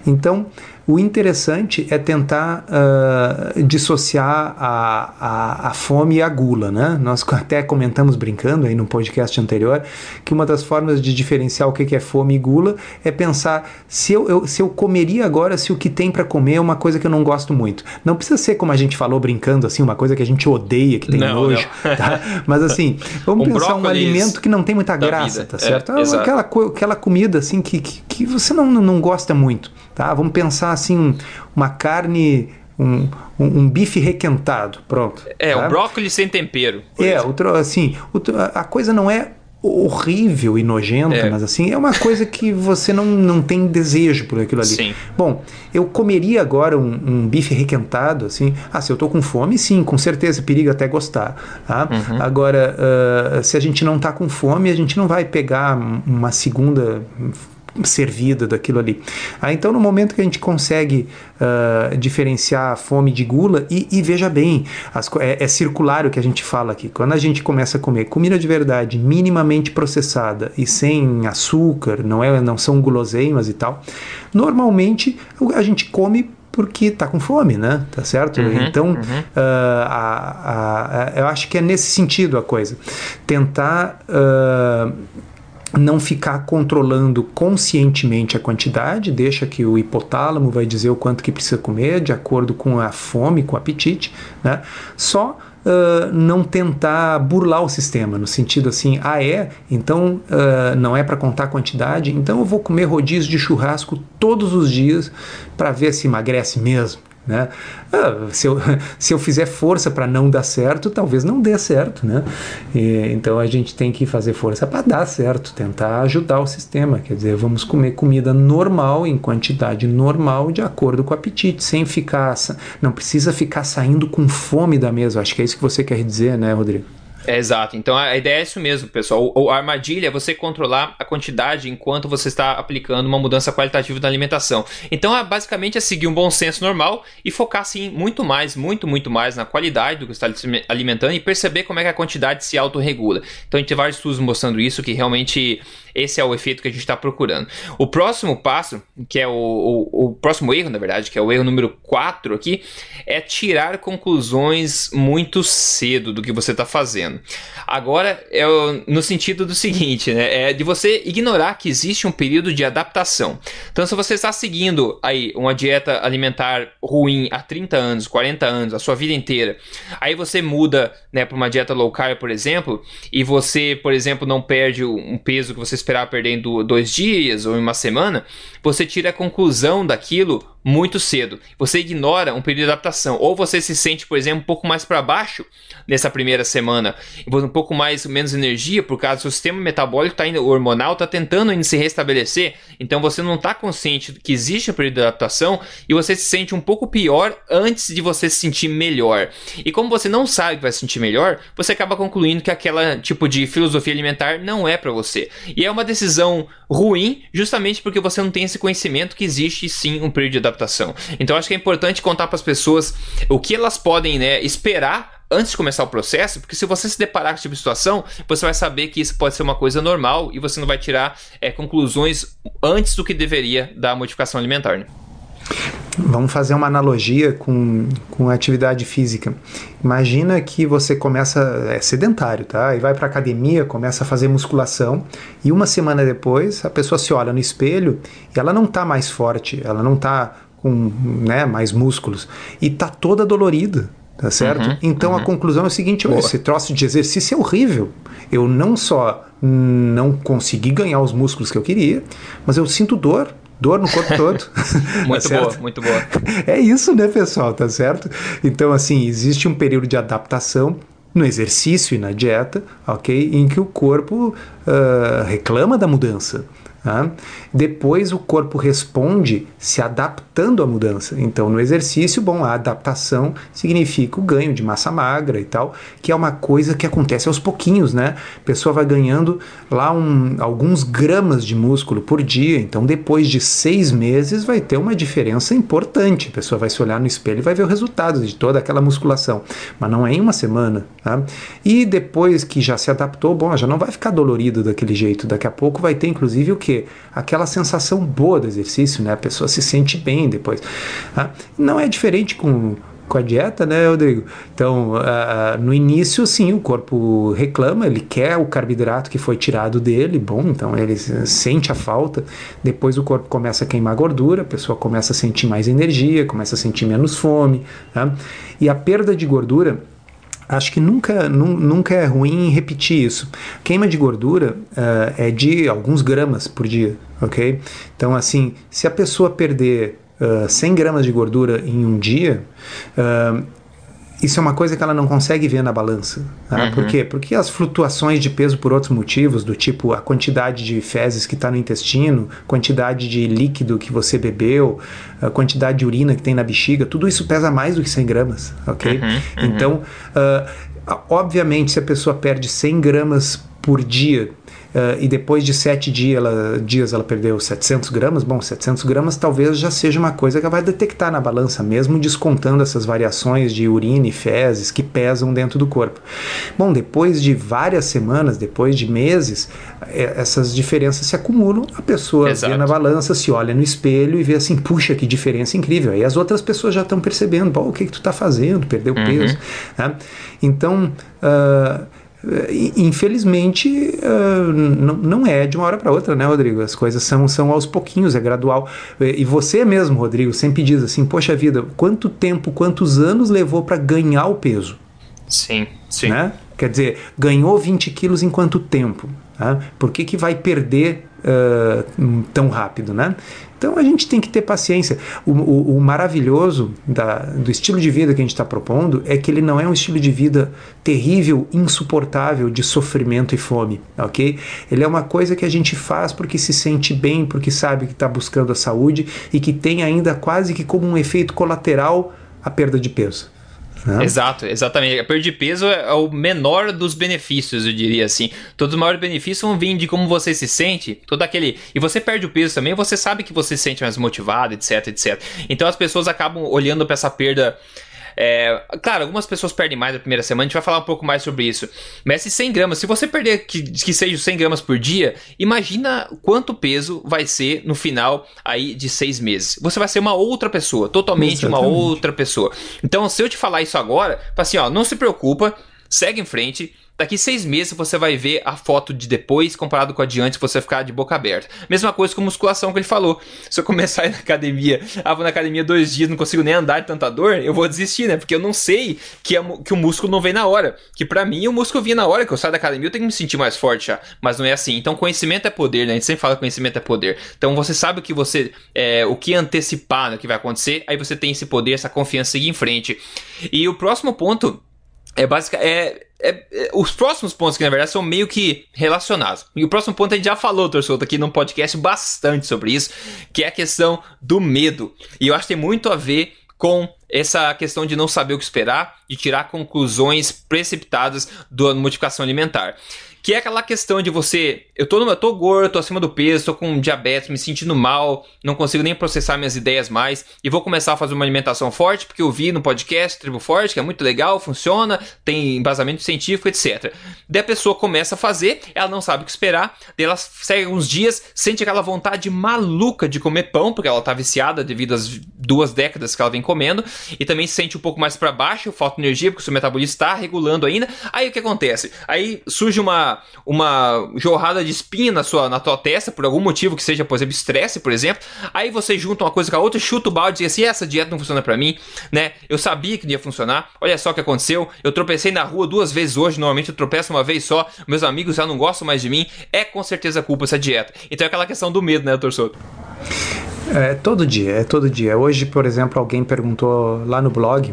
Então, o interessante é tentar uh, dissociar a, a, a, fome e a gula, né? Nós até comentamos brincando aí no podcast anterior que uma das formas de diferenciar o que é fome e gula é pensar se eu, eu se eu comeria agora se o que tem para comer é uma coisa que eu não gosto muito. Não precisa ser como a gente falou brincando assim, uma coisa que a gente odeia, que tem não, nojo, não. Tá? Mas assim, vamos um pensar um alimento que não tem muita graça, vida. tá certo? É, aquela, aquela comida assim que, que, que você não, não gosta muito, tá? Vamos pensar assim, uma carne um, um, um, bife requentado, pronto. É, tá? o brócolis sem tempero. É, outro, assim, outro, a coisa não é horrível e nojenta, é. mas assim, é uma coisa que você não, não tem desejo por aquilo ali. Sim. Bom, eu comeria agora um, um, bife requentado, assim, ah, se eu tô com fome, sim, com certeza, perigo até gostar, tá? Uhum. Agora, uh, se a gente não tá com fome, a gente não vai pegar uma segunda servida daquilo ali. Ah, então, no momento que a gente consegue uh, diferenciar fome de gula, e, e veja bem, as, é, é, circular o que a gente fala aqui. Quando a gente começa a comer comida de verdade, minimamente processada e sem açúcar, não, é, não são guloseimas e tal, normalmente a gente come porque está com fome, né? Tá certo? Uhum, então, uhum. Uh, a, a, a, eu acho que é nesse sentido a coisa. Tentar. Uh, não ficar controlando conscientemente a quantidade, deixa que o hipotálamo vai dizer o quanto que precisa comer de acordo com a fome, com o apetite, né? Só uh, não tentar burlar o sistema, no sentido assim, ah é, então uh, não é para contar a quantidade, então eu vou comer rodízio de churrasco todos os dias para ver se emagrece mesmo. Né? Ah, se, eu, se eu fizer força para não dar certo, talvez não dê certo. Né? E, então a gente tem que fazer força para dar certo, tentar ajudar o sistema. Quer dizer, vamos comer comida normal, em quantidade normal, de acordo com o apetite, sem ficar. Não precisa ficar saindo com fome da mesa. Acho que é isso que você quer dizer, né, Rodrigo? É, exato. Então a ideia é isso mesmo, pessoal. O, a armadilha é você controlar a quantidade enquanto você está aplicando uma mudança qualitativa da alimentação. Então, é, basicamente, é seguir um bom senso normal e focar, sim, muito mais, muito, muito mais na qualidade do que está alimentando e perceber como é que a quantidade se autorregula. Então, a gente tem vários estudos mostrando isso, que realmente esse é o efeito que a gente está procurando. O próximo passo, que é o, o, o, próximo erro, na verdade, que é o erro número 4 aqui, é tirar conclusões muito cedo do que você está fazendo. Agora, é no sentido do seguinte, né? É de você ignorar que existe um período de adaptação. Então, se você está seguindo aí uma dieta alimentar ruim há 30 anos, 40 anos, a sua vida inteira, aí você muda né, para uma dieta low carb, por exemplo, e você, por exemplo, não perde um peso que você esperar perder em dois dias ou em uma semana, você tira a conclusão daquilo muito cedo. Você ignora um período de adaptação. Ou você se sente, por exemplo, um pouco mais para baixo nessa primeira semana, um pouco mais menos energia, por causa do seu sistema metabólico tá indo, hormonal está tentando ainda se restabelecer. Então você não está consciente que existe um período de adaptação e você se sente um pouco pior antes de você se sentir melhor. E como você não sabe que vai se sentir melhor, você acaba concluindo que aquela tipo de filosofia alimentar não é para você. E é uma decisão ruim, justamente porque você não tem esse conhecimento que existe sim um período de adaptação. Então acho que é importante contar para as pessoas o que elas podem né, esperar antes de começar o processo, porque se você se deparar com esse tipo de situação, você vai saber que isso pode ser uma coisa normal e você não vai tirar é, conclusões antes do que deveria da modificação alimentar. Né? Vamos fazer uma analogia com, com atividade física. Imagina que você começa, é sedentário, tá? E vai para academia, começa a fazer musculação, e uma semana depois a pessoa se olha no espelho e ela não está mais forte, ela não está com né, mais músculos, e está toda dolorida, tá certo? Uhum, então uhum. a conclusão é o seguinte: esse troço de exercício é horrível. Eu não só não consegui ganhar os músculos que eu queria, mas eu sinto dor, dor no corpo todo. muito tá boa, muito boa. É isso, né, pessoal? Tá certo? Então, assim, existe um período de adaptação no exercício e na dieta, ok? Em que o corpo uh, reclama da mudança. Tá? Depois o corpo responde se adaptando à mudança. Então, no exercício, bom, a adaptação significa o ganho de massa magra e tal, que é uma coisa que acontece aos pouquinhos, né? A pessoa vai ganhando lá um, alguns gramas de músculo por dia. Então, depois de seis meses, vai ter uma diferença importante. A pessoa vai se olhar no espelho e vai ver o resultado de toda aquela musculação. Mas não é em uma semana. Tá? E depois que já se adaptou, bom, já não vai ficar dolorido daquele jeito. Daqui a pouco vai ter, inclusive, o que? Quê? Aquela sensação boa do exercício, né? A pessoa se sente bem depois. Tá? Não é diferente com, com a dieta, né, Rodrigo? Então, uh, no início, sim, o corpo reclama, ele quer o carboidrato que foi tirado dele, bom, então ele sente a falta. Depois o corpo começa a queimar gordura, a pessoa começa a sentir mais energia, começa a sentir menos fome. Tá? E a perda de gordura acho que nunca, nunca é ruim repetir isso. Queima de gordura uh, é de alguns gramas por dia, ok? Então, assim, se a pessoa perder uh, eh, 100 gramas de gordura em um dia, uh, isso é uma coisa que ela não consegue ver na balança. Tá? Uhum. Por quê? Porque as flutuações de peso por outros motivos, do tipo a quantidade de fezes que está no intestino, quantidade de líquido que você bebeu, a quantidade de urina que tem na bexiga, tudo isso pesa mais do que 100 gramas, ok? Uhum, uhum. Então, uh, obviamente, se a pessoa perde 100 gramas por dia e depois de sete dia ela, dias ela perdeu 700 gramas, bom, 700 gramas talvez já seja uma coisa que ela vai detectar na balança, mesmo descontando essas variações de urina e fezes que pesam dentro do corpo. Bom, depois de várias semanas, depois de meses, é, essas diferenças se acumulam, a pessoa Exato. vê na balança, se olha no espelho e vê assim, puxa, que diferença incrível. Aí as outras pessoas já estão percebendo, o que, que tu está fazendo, perdeu uhum. peso. Né? Então, uh, Infelizmente, uh, não é de uma hora para outra, né, Rodrigo? As coisas são, são aos pouquinhos, é gradual. E você mesmo, Rodrigo, sempre diz assim: Poxa vida, quanto tempo, quantos anos levou para ganhar o peso? Sim, sim. Né? Quer dizer, ganhou 20 quilos em quanto tempo? Tá? Por que, que vai perder uh, tão rápido, né? Então a gente tem que ter paciência. O, o, o maravilhoso da, do estilo de vida que a gente está propondo é que ele não é um estilo de vida terrível, insuportável de sofrimento e fome, ok? Ele é uma coisa que a gente faz porque se sente bem, porque sabe que está buscando a saúde e que tem ainda quase que como um efeito colateral a perda de peso Né? Exato, exatamente. A perda de peso é o menor dos benefícios, eu diria assim. Todos os maiores benefícios vão vir de como você se sente, todo aquele. E você perde o peso também, você sabe que você se sente mais motivado, etc, etc. Então as pessoas acabam olhando para essa perda é, claro, algumas pessoas perdem mais na primeira semana, a gente vai falar um pouco mais sobre isso. Mas se 100 gramas, se você perder que, que seja 100 gramas por dia, imagina quanto peso vai ser no final aí de seis meses. Você vai ser uma outra pessoa, totalmente Exatamente. uma outra pessoa. Então, se eu te falar isso agora, fala assim, ó, não se preocupa, segue em frente, Daqui seis meses você vai ver a foto de depois comparado com a de antes, você ficar de boca aberta. Mesma coisa com musculação que ele falou. Se eu começar a ir na academia, ah, vou na academia dois dias, não consigo nem andar de tanta dor, eu vou desistir, né? Porque eu não sei que, a, que o músculo não vem na hora. Que para mim o músculo vinha na hora que eu saio da academia, eu tenho que me sentir mais forte já. Mas não é assim. Então conhecimento é poder, né? A gente sempre fala conhecimento é poder. Então você sabe o que você. É, o que antecipar no que vai acontecer, aí você tem esse poder, essa confiança seguir em frente. E o próximo ponto é basicamente. É, é, é, os próximos pontos que na verdade são meio que relacionados. E o próximo ponto a gente já falou, Torçoto, aqui no podcast bastante sobre isso, que é a questão do medo. E eu acho que tem muito a ver com essa questão de não saber o que esperar e tirar conclusões precipitadas da modificação alimentar. Que é aquela questão de você, eu tô, eu tô gordo, tô acima do peso, tô com diabetes, me sentindo mal, não consigo nem processar minhas ideias mais, e vou começar a fazer uma alimentação forte, porque eu vi no podcast Tribo Forte, que é muito legal, funciona, tem embasamento científico, etc. Daí a pessoa começa a fazer, ela não sabe o que esperar, daí ela segue uns dias, sente aquela vontade maluca de comer pão, porque ela tá viciada devido às duas décadas que ela vem comendo, e também se sente um pouco mais para baixo, falta energia, porque o seu metabolismo está regulando ainda. Aí o que acontece? Aí surge uma uma, jorrada de espinha na, sua, na tua testa, por algum motivo que seja, por exemplo, estresse, por exemplo, aí você junta uma coisa com a outra, chuta o balde e diz assim, essa dieta não funciona para mim, né? Eu sabia que não ia funcionar, olha só o que aconteceu, eu tropecei na rua duas vezes hoje, normalmente eu tropeço uma vez só, meus amigos já não gostam mais de mim, é com certeza culpa essa dieta. Então é aquela questão do medo, né, doutor? É todo dia, é todo dia. Hoje, por exemplo, alguém perguntou lá no blog,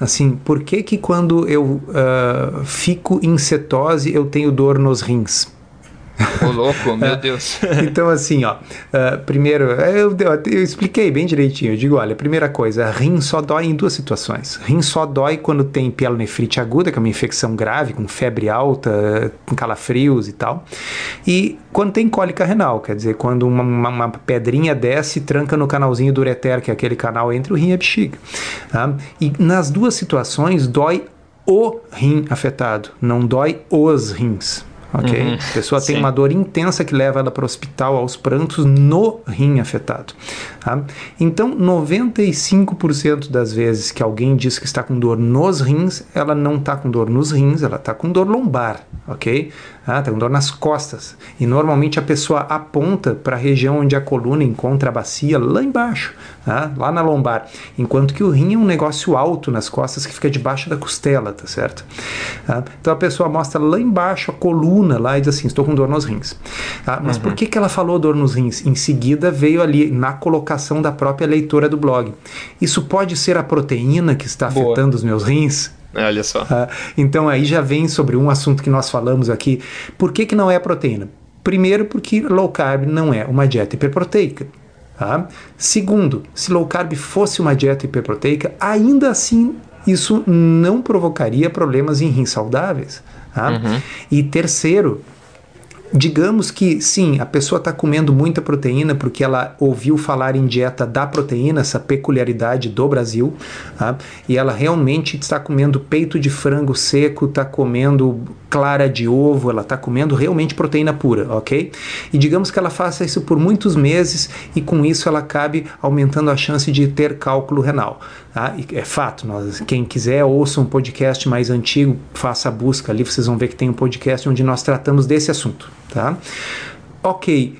assim, por que que quando eu uh, fico em cetose eu tenho dor nos rins? Ô louco, meu Deus. então, assim, ó, uh, primeiro, eu, eu, eu, expliquei bem direitinho. Eu digo, olha, primeira coisa, rim só dói em duas situações. Rim só dói quando tem pielonefrite aguda, que é uma infecção grave, com febre alta, com calafrios e tal. E quando tem cólica renal, quer dizer, quando uma, uma, uma pedrinha desce e tranca no canalzinho do ureter, que é aquele canal entre o rim e a bexiga. Tá? E nas duas situações, dói o rim afetado, não dói os rins ok? Uhum, a pessoa sim. tem uma dor intensa que leva ela para o hospital aos prantos no rim afetado. Tá? Então, 95% das vezes que alguém diz que está com dor nos rins, ela não está com dor nos rins, ela está com dor lombar, ok? Ah, com dor nas costas. E normalmente a pessoa aponta para a região onde a coluna encontra a bacia, lá embaixo, tá? lá na lombar. Enquanto que o rim é um negócio alto nas costas que fica debaixo da costela, tá certo? Tá? Então a pessoa mostra lá embaixo a coluna lá e diz assim: estou com dor nos rins. Tá? Mas uhum. por que, que ela falou dor nos rins? Em seguida veio ali na colocação da própria leitora do blog. Isso pode ser a proteína que está Boa. afetando os meus rins? Olha só. Uh, então aí já vem sobre um assunto que nós falamos aqui. Por que, que não é proteína? Primeiro, porque low carb não é uma dieta hiperproteica. Tá? Segundo, se low carb fosse uma dieta hiperproteica, ainda assim isso não provocaria problemas em rins saudáveis. Tá? Uhum. E terceiro, Digamos que sim, a pessoa está comendo muita proteína porque ela ouviu falar em dieta da proteína, essa peculiaridade do Brasil, tá? e ela realmente está comendo peito de frango seco, está comendo clara de ovo, ela está comendo realmente proteína pura, ok? E digamos que ela faça isso por muitos meses e com isso ela acabe aumentando a chance de ter cálculo renal. Tá? é fato, nós, quem quiser ouça um podcast mais antigo, faça a busca ali, vocês vão ver que tem um podcast onde nós tratamos desse assunto. Tá? Ok,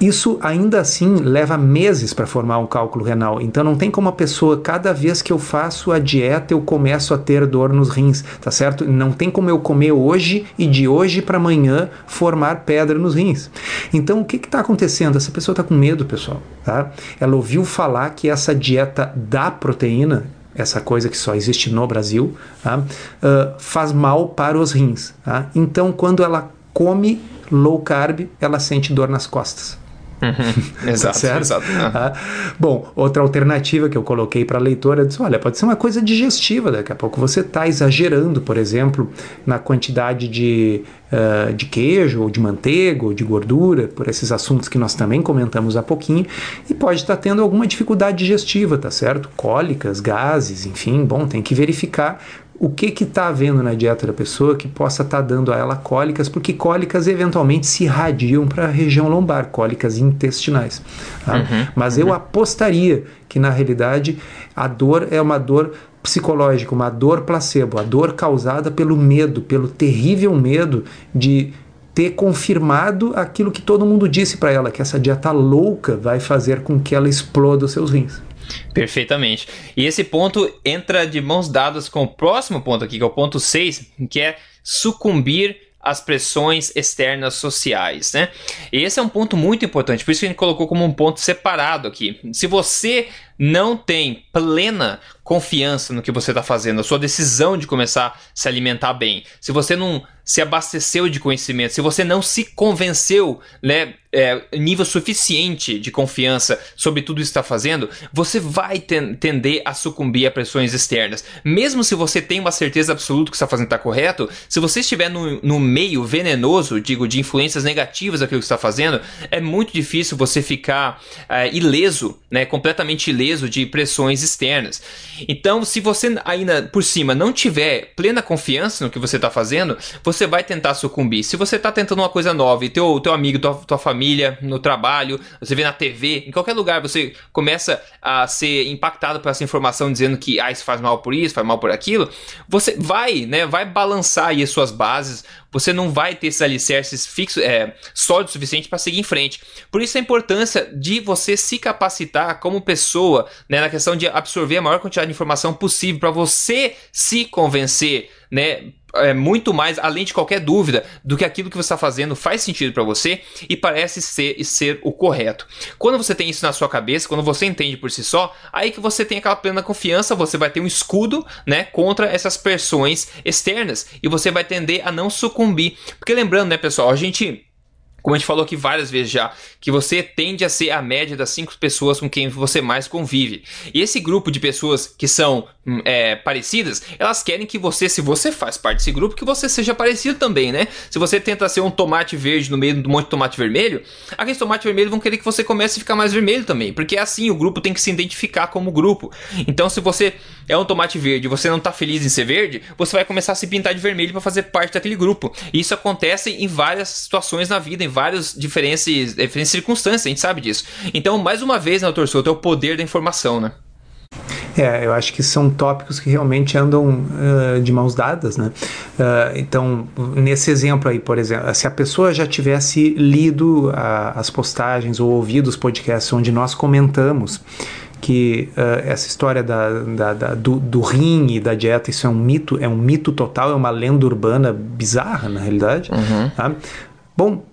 isso ainda assim leva meses para formar um cálculo renal. Então não tem como a pessoa, cada vez que eu faço a dieta, eu começo a ter dor nos rins, tá certo? Não tem como eu comer hoje e de hoje para amanhã formar pedra nos rins. Então o que está acontecendo? Essa pessoa está com medo, pessoal. Tá? Ela ouviu falar que essa dieta da proteína, essa coisa que só existe no Brasil, tá? uh, faz mal para os rins. Tá? Então quando ela come low carb, ela sente dor nas costas. Uhum. Exato, certo? exato. Uhum. bom, outra alternativa que eu coloquei para a leitora é olha, pode ser uma coisa digestiva, daqui a pouco você está exagerando, por exemplo, na quantidade de, uh, de queijo, ou de manteiga, ou de gordura, por esses assuntos que nós também comentamos há pouquinho, e pode estar tá tendo alguma dificuldade digestiva, tá certo? Cólicas, gases, enfim, bom, tem que verificar o que que está havendo na dieta da pessoa que possa estar tá dando a ela cólicas, porque cólicas eventualmente se irradiam para a região lombar, cólicas intestinais. Tá? Uhum, Mas uhum. eu apostaria que na realidade a dor é uma dor psicológica, uma dor placebo, a dor causada pelo medo, pelo terrível medo de ter confirmado aquilo que todo mundo disse para ela, que essa dieta louca vai fazer com que ela exploda os seus rins. Perfeitamente. E esse ponto entra de mãos dadas com o próximo ponto aqui, que é o ponto 6, que é sucumbir às pressões externas sociais, né? E esse é um ponto muito importante, por isso que a gente colocou como um ponto separado aqui. Se você não tem plena confiança no que você está fazendo, a sua decisão de começar a se alimentar bem, se você não se abasteceu de conhecimento, se você não se convenceu, né, é, nível suficiente de confiança sobre tudo que está fazendo, você vai ten tender a sucumbir a pressões externas. Mesmo se você tem uma certeza absoluta que está fazendo está correto, se você estiver no, no meio venenoso, digo, de influências negativas daquilo que está fazendo, é muito difícil você ficar é, ileso, né, completamente ileso de pressões externas. Então, se você ainda por cima não tiver plena confiança no que você está fazendo, você você vai tentar sucumbir. Se você está tentando uma coisa nova e teu, teu amigo, tua, tua família, no trabalho, você vê na TV, em qualquer lugar, você começa a ser impactado por essa informação dizendo que ah, isso faz mal por isso, faz mal por aquilo, você vai, né, vai balançar aí as suas bases, você não vai ter esses alicerces fixos, é, sólidos o suficiente para seguir em frente. Por isso a importância de você se capacitar como pessoa, né, na questão de absorver a maior quantidade de informação possível para você se convencer, né, é, muito mais, além de qualquer dúvida, do que aquilo que você está fazendo faz sentido para você e parece ser, ser o correto. Quando você tem isso na sua cabeça, quando você entende por si só, aí que você tem aquela plena confiança, você vai ter um escudo né, contra essas pressões externas e você vai tender a não sucumbir. Porque lembrando, né, pessoal, a gente como a gente falou aqui várias vezes já, que você tende a ser a média das cinco pessoas com quem você mais convive. E esse grupo de pessoas que são hum, é, parecidas, elas querem que você, se você faz parte desse grupo, que você seja parecido também, né? Se você tenta ser um tomate verde no meio de um monte de tomate vermelho, aqueles tomates vermelhos vão querer que você comece a ficar mais vermelho também, porque é assim, o grupo tem que se identificar como grupo. Então, se você é um tomate verde e você não tá feliz em ser verde, você vai começar a se pintar de vermelho para fazer parte daquele grupo. E isso acontece em várias situações na vida, em várias diferentes, diferentes circunstâncias, a gente sabe disso. Então, mais uma vez, né, doutor Souto, é o poder da informação, né? É, eu acho que são tópicos que realmente andam uh, de mãos dadas, né? Uh, então, nesse exemplo aí, por exemplo, se a pessoa já tivesse lido uh, as postagens ou ouvido os podcasts onde nós comentamos que uh, essa história da, da, da, do, do rim e da dieta, isso é um mito, é um mito total, é uma lenda urbana bizarra, na realidade. Uhum. Tá? Bom,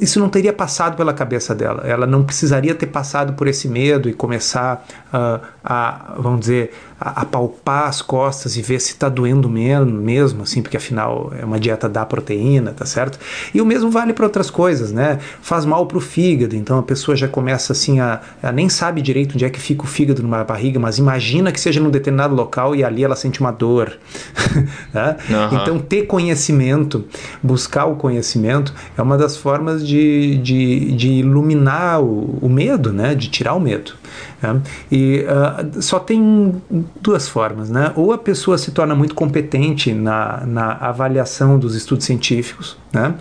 isso não teria passado pela cabeça dela. Ela não precisaria ter passado por esse medo e começar uh, a, vamos dizer, a, a, palpar as costas e ver se está doendo mesmo, mesmo, assim, porque afinal é uma dieta da proteína, tá certo? E o mesmo vale para outras coisas, né? Faz mal para o fígado, então a pessoa já começa assim a, a, nem sabe direito onde é que fica o fígado numa barriga, mas imagina que seja num determinado local e ali ela sente uma dor. né? uhum. Então ter conhecimento, buscar o conhecimento é uma das formas de, de, de iluminar o, o medo, né? De tirar o medo. Né? E uh, só tem duas formas, né? Ou a pessoa se torna muito competente na, na avaliação dos estudos científicos, né?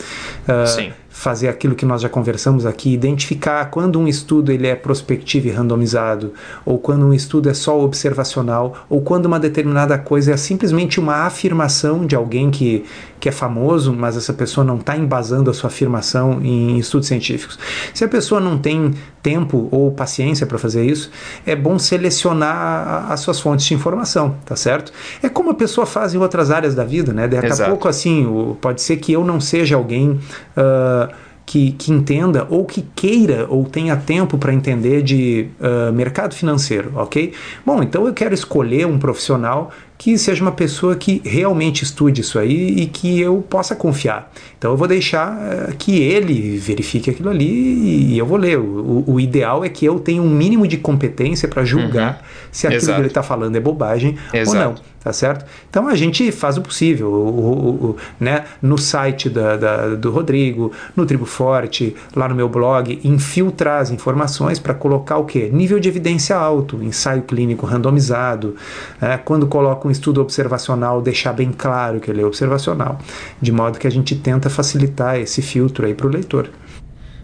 Uh, Sim fazer aquilo que nós já conversamos aqui, identificar quando um estudo ele é prospectivo e randomizado, ou quando um estudo é só observacional, ou quando uma determinada coisa é simplesmente uma afirmação de alguém que, que é famoso, mas essa pessoa não está embasando a sua afirmação em estudos científicos. Se a pessoa não tem tempo ou paciência para fazer isso, é bom selecionar as suas fontes de informação, tá certo? É como a pessoa faz em outras áreas da vida, né? Daqui Exato. a pouco, assim, pode ser que eu não seja alguém. Uh, que, que, entenda ou que queira ou tenha tempo para entender de uh, mercado financeiro, ok? Bom, então eu quero escolher um profissional que seja uma pessoa que realmente estude isso aí e que eu possa confiar. Então eu vou deixar uh, que ele verifique aquilo ali e, eu vou ler. O, o, ideal é que eu tenha um mínimo de competência para julgar uhum. se aquilo Exato. que ele está falando é bobagem Exato. ou não tá certo? Então a gente faz o possível, o, o, o, né? no site da, da, do Rodrigo, no Tribo Forte, lá no meu blog, infiltrar as informações para colocar o quê? Nível de evidência alto, ensaio clínico randomizado, né? quando coloca um estudo observacional, deixar bem claro que ele é observacional, de modo que a gente tenta facilitar esse filtro aí para o leitor.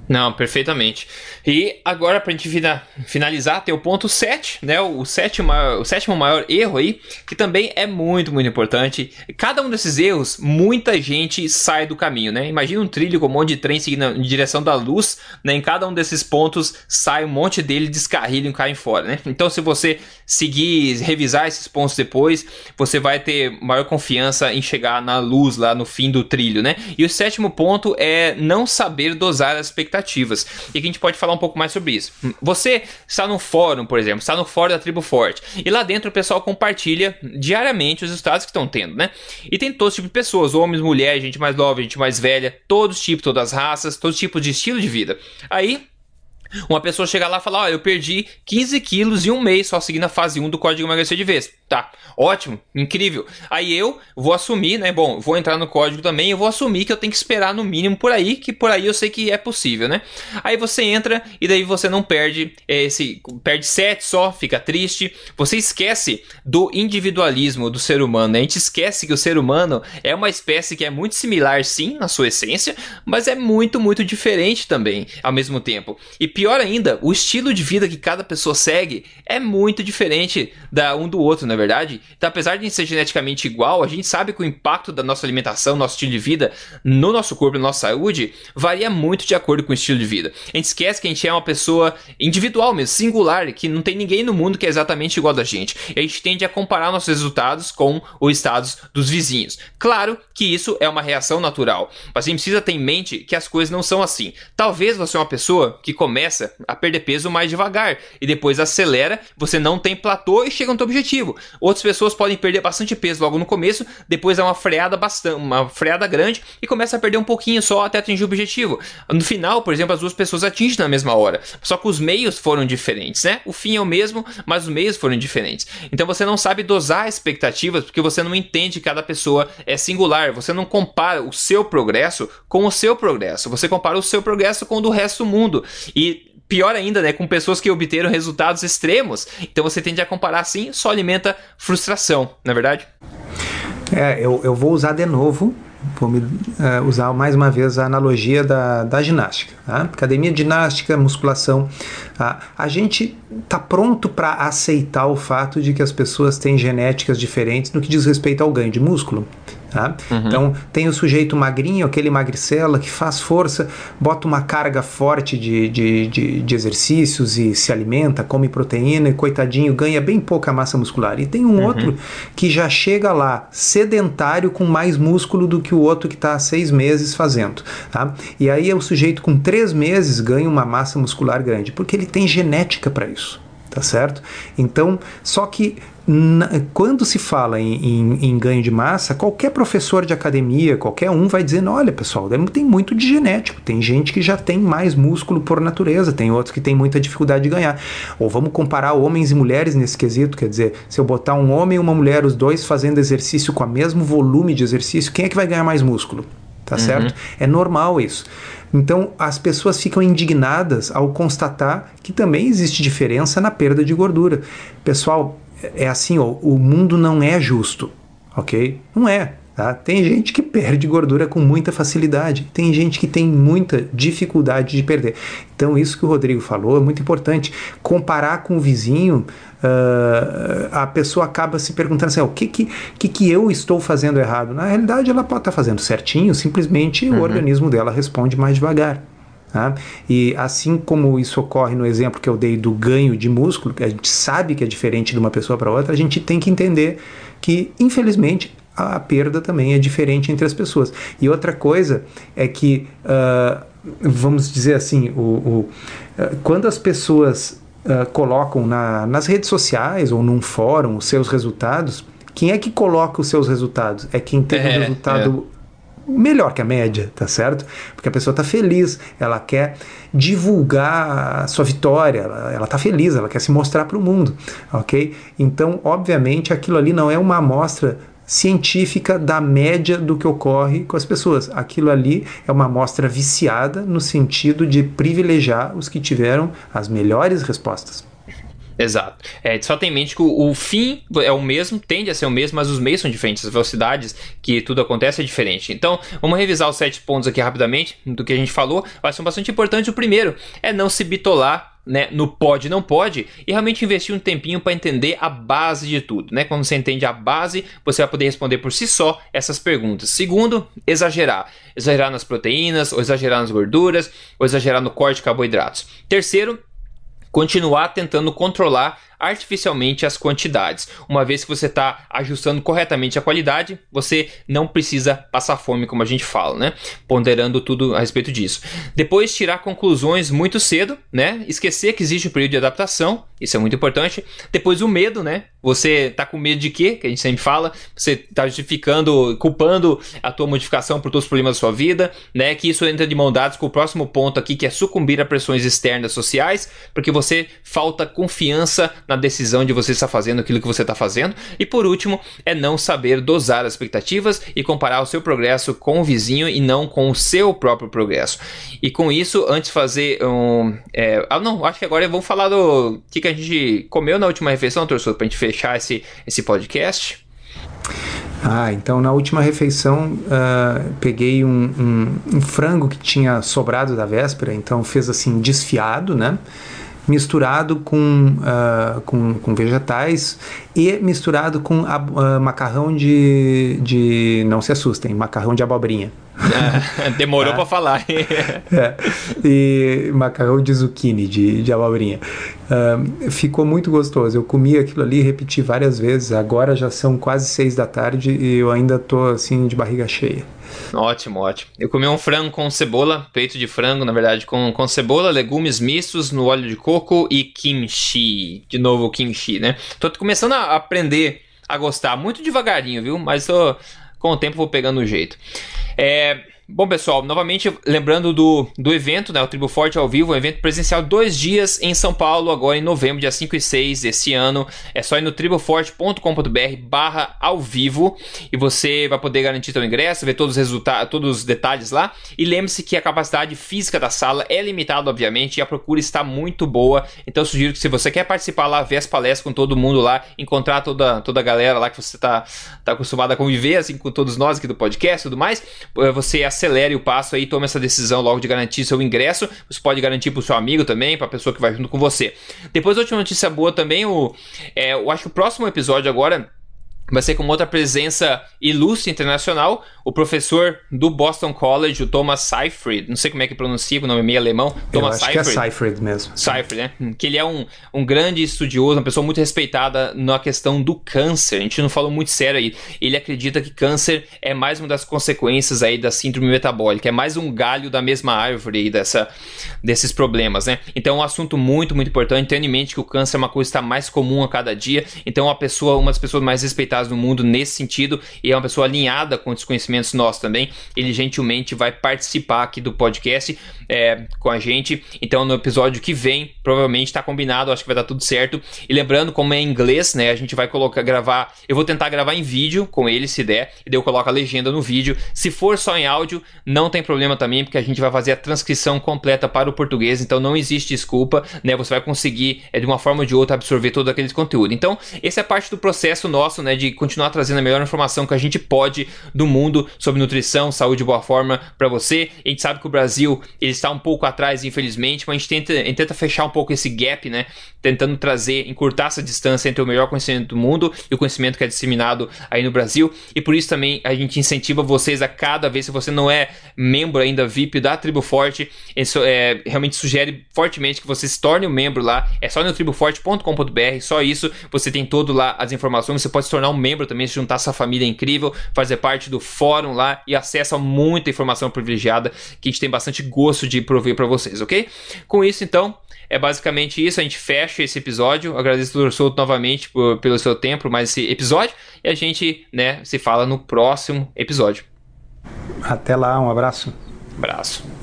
Não, perfeitamente. E agora, para a gente finalizar, tem o ponto 7, né? O sétimo, maior, o sétimo maior erro aí, que também é muito, muito importante. Cada um desses erros, muita gente sai do caminho, né? Imagina um trilho com um monte de trem seguindo em direção da luz, né? Em cada um desses pontos sai um monte dele, descarrilha e cai fora, né? Então, se você seguir, revisar esses pontos depois, você vai ter maior confiança em chegar na luz lá no fim do trilho, né? E o sétimo ponto é não saber dosar as expectativas. E que a gente pode falar um pouco mais sobre isso. Você está no fórum, por exemplo, está no fórum da Tribo Forte, e lá dentro o pessoal compartilha diariamente os resultados que estão tendo, né? E tem todos os tipos de pessoas, homens, mulheres, gente mais nova, gente mais velha, todos os tipos, todas as raças, todos os tipos de estilo de vida. Aí uma pessoa chega lá e fala: Ó, oh, eu perdi 15 quilos em um mês só seguindo a fase 1 do código emagrecer de vez. Tá, ótimo, incrível. Aí eu vou assumir, né? Bom, vou entrar no código também, eu vou assumir que eu tenho que esperar no mínimo por aí, que por aí eu sei que é possível, né? Aí você entra e daí você não perde esse. Perde 7 só, fica triste. Você esquece do individualismo do ser humano, né? A gente esquece que o ser humano é uma espécie que é muito similar, sim, na sua essência, mas é muito, muito diferente também ao mesmo tempo. E pior ainda, o estilo de vida que cada pessoa segue é muito diferente da um do outro, na é verdade. Então, apesar de ser geneticamente igual, a gente sabe que o impacto da nossa alimentação, nosso estilo de vida no nosso corpo, na nossa saúde, varia muito de acordo com o estilo de vida. A gente esquece que a gente é uma pessoa individual mesmo, singular, que não tem ninguém no mundo que é exatamente igual da gente. E a gente tende a comparar nossos resultados com os estados dos vizinhos. Claro que isso é uma reação natural, mas a gente precisa ter em mente que as coisas não são assim. Talvez você é uma pessoa que começa a perder peso mais devagar e depois acelera, você não tem platô e chega no seu objetivo. Outras pessoas podem perder bastante peso logo no começo, depois dá uma freada bastante, uma freada grande e começa a perder um pouquinho só até atingir o objetivo. No final, por exemplo, as duas pessoas atingem na mesma hora, só que os meios foram diferentes, né? O fim é o mesmo, mas os meios foram diferentes. Então você não sabe dosar expectativas porque você não entende que cada pessoa é singular. Você não compara o seu progresso com o seu progresso. Você compara o seu progresso com o do resto do mundo. E pior ainda, né, com pessoas que obteram resultados extremos. Então você tende a comparar assim, só alimenta frustração, não é verdade? É, eu, eu vou usar de novo, vou me, uh, usar mais uma vez a analogia da, da ginástica. Tá? Academia de ginástica, musculação. Tá? A gente está pronto para aceitar o fato de que as pessoas têm genéticas diferentes no que diz respeito ao ganho de músculo. Tá? Uhum. Então, tem o sujeito magrinho, aquele magricela que faz força, bota uma carga forte de, de, de, de, exercícios e se alimenta, come proteína e, coitadinho, ganha bem pouca massa muscular. E tem um uhum. outro que já chega lá sedentário com mais músculo do que o outro que está há seis meses fazendo. Tá? E aí é o sujeito com três meses ganha uma massa muscular grande, porque ele tem genética para isso tá certo? Então, só que quando se fala em, em, em, ganho de massa, qualquer professor de academia, qualquer um vai dizendo: olha, pessoal, tem muito de genético. Tem gente que já tem mais músculo por natureza, tem outros que tem muita dificuldade de ganhar. Ou vamos comparar homens e mulheres nesse quesito, quer dizer, se eu botar um homem e uma mulher, os dois fazendo exercício com o mesmo volume de exercício, quem é que vai ganhar mais músculo? Tá uhum. certo? É normal isso. Então as pessoas ficam indignadas ao constatar que também existe diferença na perda de gordura. Pessoal, é assim, ó, o mundo não é justo, ok? Não é. Tá? Tem gente que perde gordura com muita facilidade, tem gente que tem muita dificuldade de perder. Então, isso que o Rodrigo falou é muito importante. Comparar com o vizinho, uh, a pessoa acaba se perguntando assim: o que, que, que, que eu estou fazendo errado? Na realidade, ela pode estar fazendo certinho, simplesmente uhum. o organismo dela responde mais devagar. Tá? E assim como isso ocorre no exemplo que eu dei do ganho de músculo, que a gente sabe que é diferente de uma pessoa para outra, a gente tem que entender que, infelizmente, a perda também é diferente entre as pessoas. E outra coisa é que, uh, vamos dizer assim, o, o uh, quando as pessoas uh, colocam na, nas redes sociais ou num fórum os seus resultados, Quem é que coloca os seus resultados? É quem tem é, um resultado é melhor que a média, tá certo? Porque a pessoa está feliz, ela quer divulgar a sua vitória, ela, ela tá feliz, ela quer se mostrar para o mundo, ok? Então, obviamente, aquilo ali não é uma amostra científica da média do que ocorre com as pessoas. Aquilo ali é uma amostra viciada no sentido de privilegiar os que tiveram as melhores respostas. Exato. É, só tem em mente que o, o, fim é o mesmo, tende a ser o mesmo, mas os meios são diferentes, as velocidades que tudo acontece é diferente. Então, vamos revisar os sete pontos aqui rapidamente do que a gente falou. Vai ser bastante importante. O primeiro é não se bitolar né, no pode não pode e realmente investir um tempinho para entender a base de tudo, né? Quando você entende a base, você vai poder responder por si só essas perguntas. Segundo, exagerar. Exagerar nas proteínas, ou exagerar nas gorduras, ou exagerar no corte de carboidratos. Terceiro, continuar tentando controlar artificialmente as quantidades. Uma vez que você está ajustando corretamente a qualidade, você não precisa passar fome, como a gente fala, né? Ponderando tudo a respeito disso. Depois, tirar conclusões muito cedo, né? Esquecer que existe um período de adaptação, isso é muito importante. Depois, o medo, né? Você tá com medo de quê? Que a gente sempre fala. Você está justificando, culpando a tua modificação por todos os problemas da sua vida, né? Que isso entra de mão dadas com o próximo ponto aqui, que é sucumbir a pressões externas sociais, porque você falta confiança na decisão de você estar fazendo aquilo que você está fazendo. E por último, é não saber dosar as expectativas e comparar o seu progresso com o vizinho e não com o seu próprio progresso. E com isso, antes de fazer um. É, ah, não, acho que agora vamos falar do que, que a gente comeu na última refeição, torcedor, para a gente fechar esse, esse podcast? Ah, então na última refeição uh, peguei um, um, um, frango que tinha sobrado da véspera, então fez assim desfiado, né? Misturado com, uh, com, com, vegetais e misturado com uh, macarrão de, de. Não se assustem, macarrão de abobrinha. É, demorou ah. para falar. é, e macarrão de zucchini, de, de abobrinha. Uh, ficou muito gostoso. Eu comi aquilo ali, repeti várias vezes. Agora já são quase seis da tarde e eu ainda tô assim de barriga cheia. Ótimo, ótimo. Eu comi um frango com cebola, peito de frango, na verdade, com, com cebola, legumes mistos no óleo de coco e kimchi. De novo, kimchi, né? Tô começando a aprender a gostar muito devagarinho, viu? Mas tô, com o tempo vou pegando o jeito. É, Bom, pessoal, novamente lembrando do, do evento, né, o Tribo Forte ao vivo, um evento presencial dois dias em São Paulo, agora em novembro, dia 5 e 6 esse ano. É só ir no triboforte.com.br barra ao vivo e você vai poder garantir seu ingresso, ver todos os resultados, todos os detalhes lá. E lembre-se que a capacidade física da sala é limitada, obviamente, e a procura está muito boa. Então eu sugiro que se você quer participar lá, ver as palestras com todo mundo lá, encontrar toda, toda a galera lá que você está tá acostumado a conviver, assim, com todos nós aqui do podcast e tudo mais, eh, você acelere o passo aí tome essa decisão logo de garantir seu ingresso. Você pode garantir para o seu amigo também, para a pessoa que vai junto com você. Depois, outra notícia boa também, o, é, eu acho que o próximo episódio agora vai ser com outra presença ilustre internacional, o professor do Boston College, o Thomas Seyfried, não sei como é que pronuncia, o nome é meio alemão, Thomas Eu acho Seyfried. que é Seyfried mesmo. Seyfried, né? Hum, que ele é um, um grande estudioso, uma pessoa muito respeitada na questão do câncer. A gente não falou muito sério aí. Ele acredita que câncer é mais uma das consequências aí da síndrome metabólica, é mais um galho da mesma árvore aí dessa, desses problemas, né? Então é um assunto muito, muito importante. Tenha em mente que o câncer é uma coisa que está mais comum a cada dia. Então uma pessoa, uma das pessoas mais respeitadas no mundo nesse sentido e é uma pessoa alinhada com os conhecimentos nossos também. Ele gentilmente vai participar aqui do podcast é, com a gente. Então, no episódio que vem, provavelmente está combinado, acho que vai dar tudo certo. E lembrando, como é em inglês, né? A gente vai colocar, gravar. Eu vou tentar gravar em vídeo com ele, se der, e daí eu coloco a legenda no vídeo. Se for só em áudio, não tem problema também, porque a gente vai fazer a transcrição completa para o português, então não existe desculpa, né? Você vai conseguir, é, de uma forma ou de outra, absorver todo aquele conteúdo. Então, essa é parte do processo nosso, né? De continuar trazendo a melhor informação que a gente pode do mundo sobre nutrição, saúde e boa forma para você. A gente sabe que o Brasil ele está um pouco atrás, infelizmente, mas a gente tenta, a gente tenta fechar um pouco esse gap, né? Tentando trazer, encurtar essa distância entre o melhor conhecimento do mundo e o conhecimento que é disseminado aí no Brasil. E por isso também a gente incentiva vocês a cada vez, se você não é membro ainda VIP da Tribo Forte, isso, é, realmente sugere fortemente que você se torne um membro lá. É só no triboforte.com.br, só isso. Você tem todo lá as informações, você pode se tornar um membro também, se juntar essa família incrível, fazer parte do fórum lá e acessa muita informação privilegiada que a gente tem bastante gosto de prover para vocês, ok? Com isso, então, é basicamente isso. A gente fecha esse episódio. Agradeço, doutor Souto, novamente por, pelo seu tempo, mais esse episódio. E a gente né, se fala no próximo episódio. Até lá, um abraço. Abraço.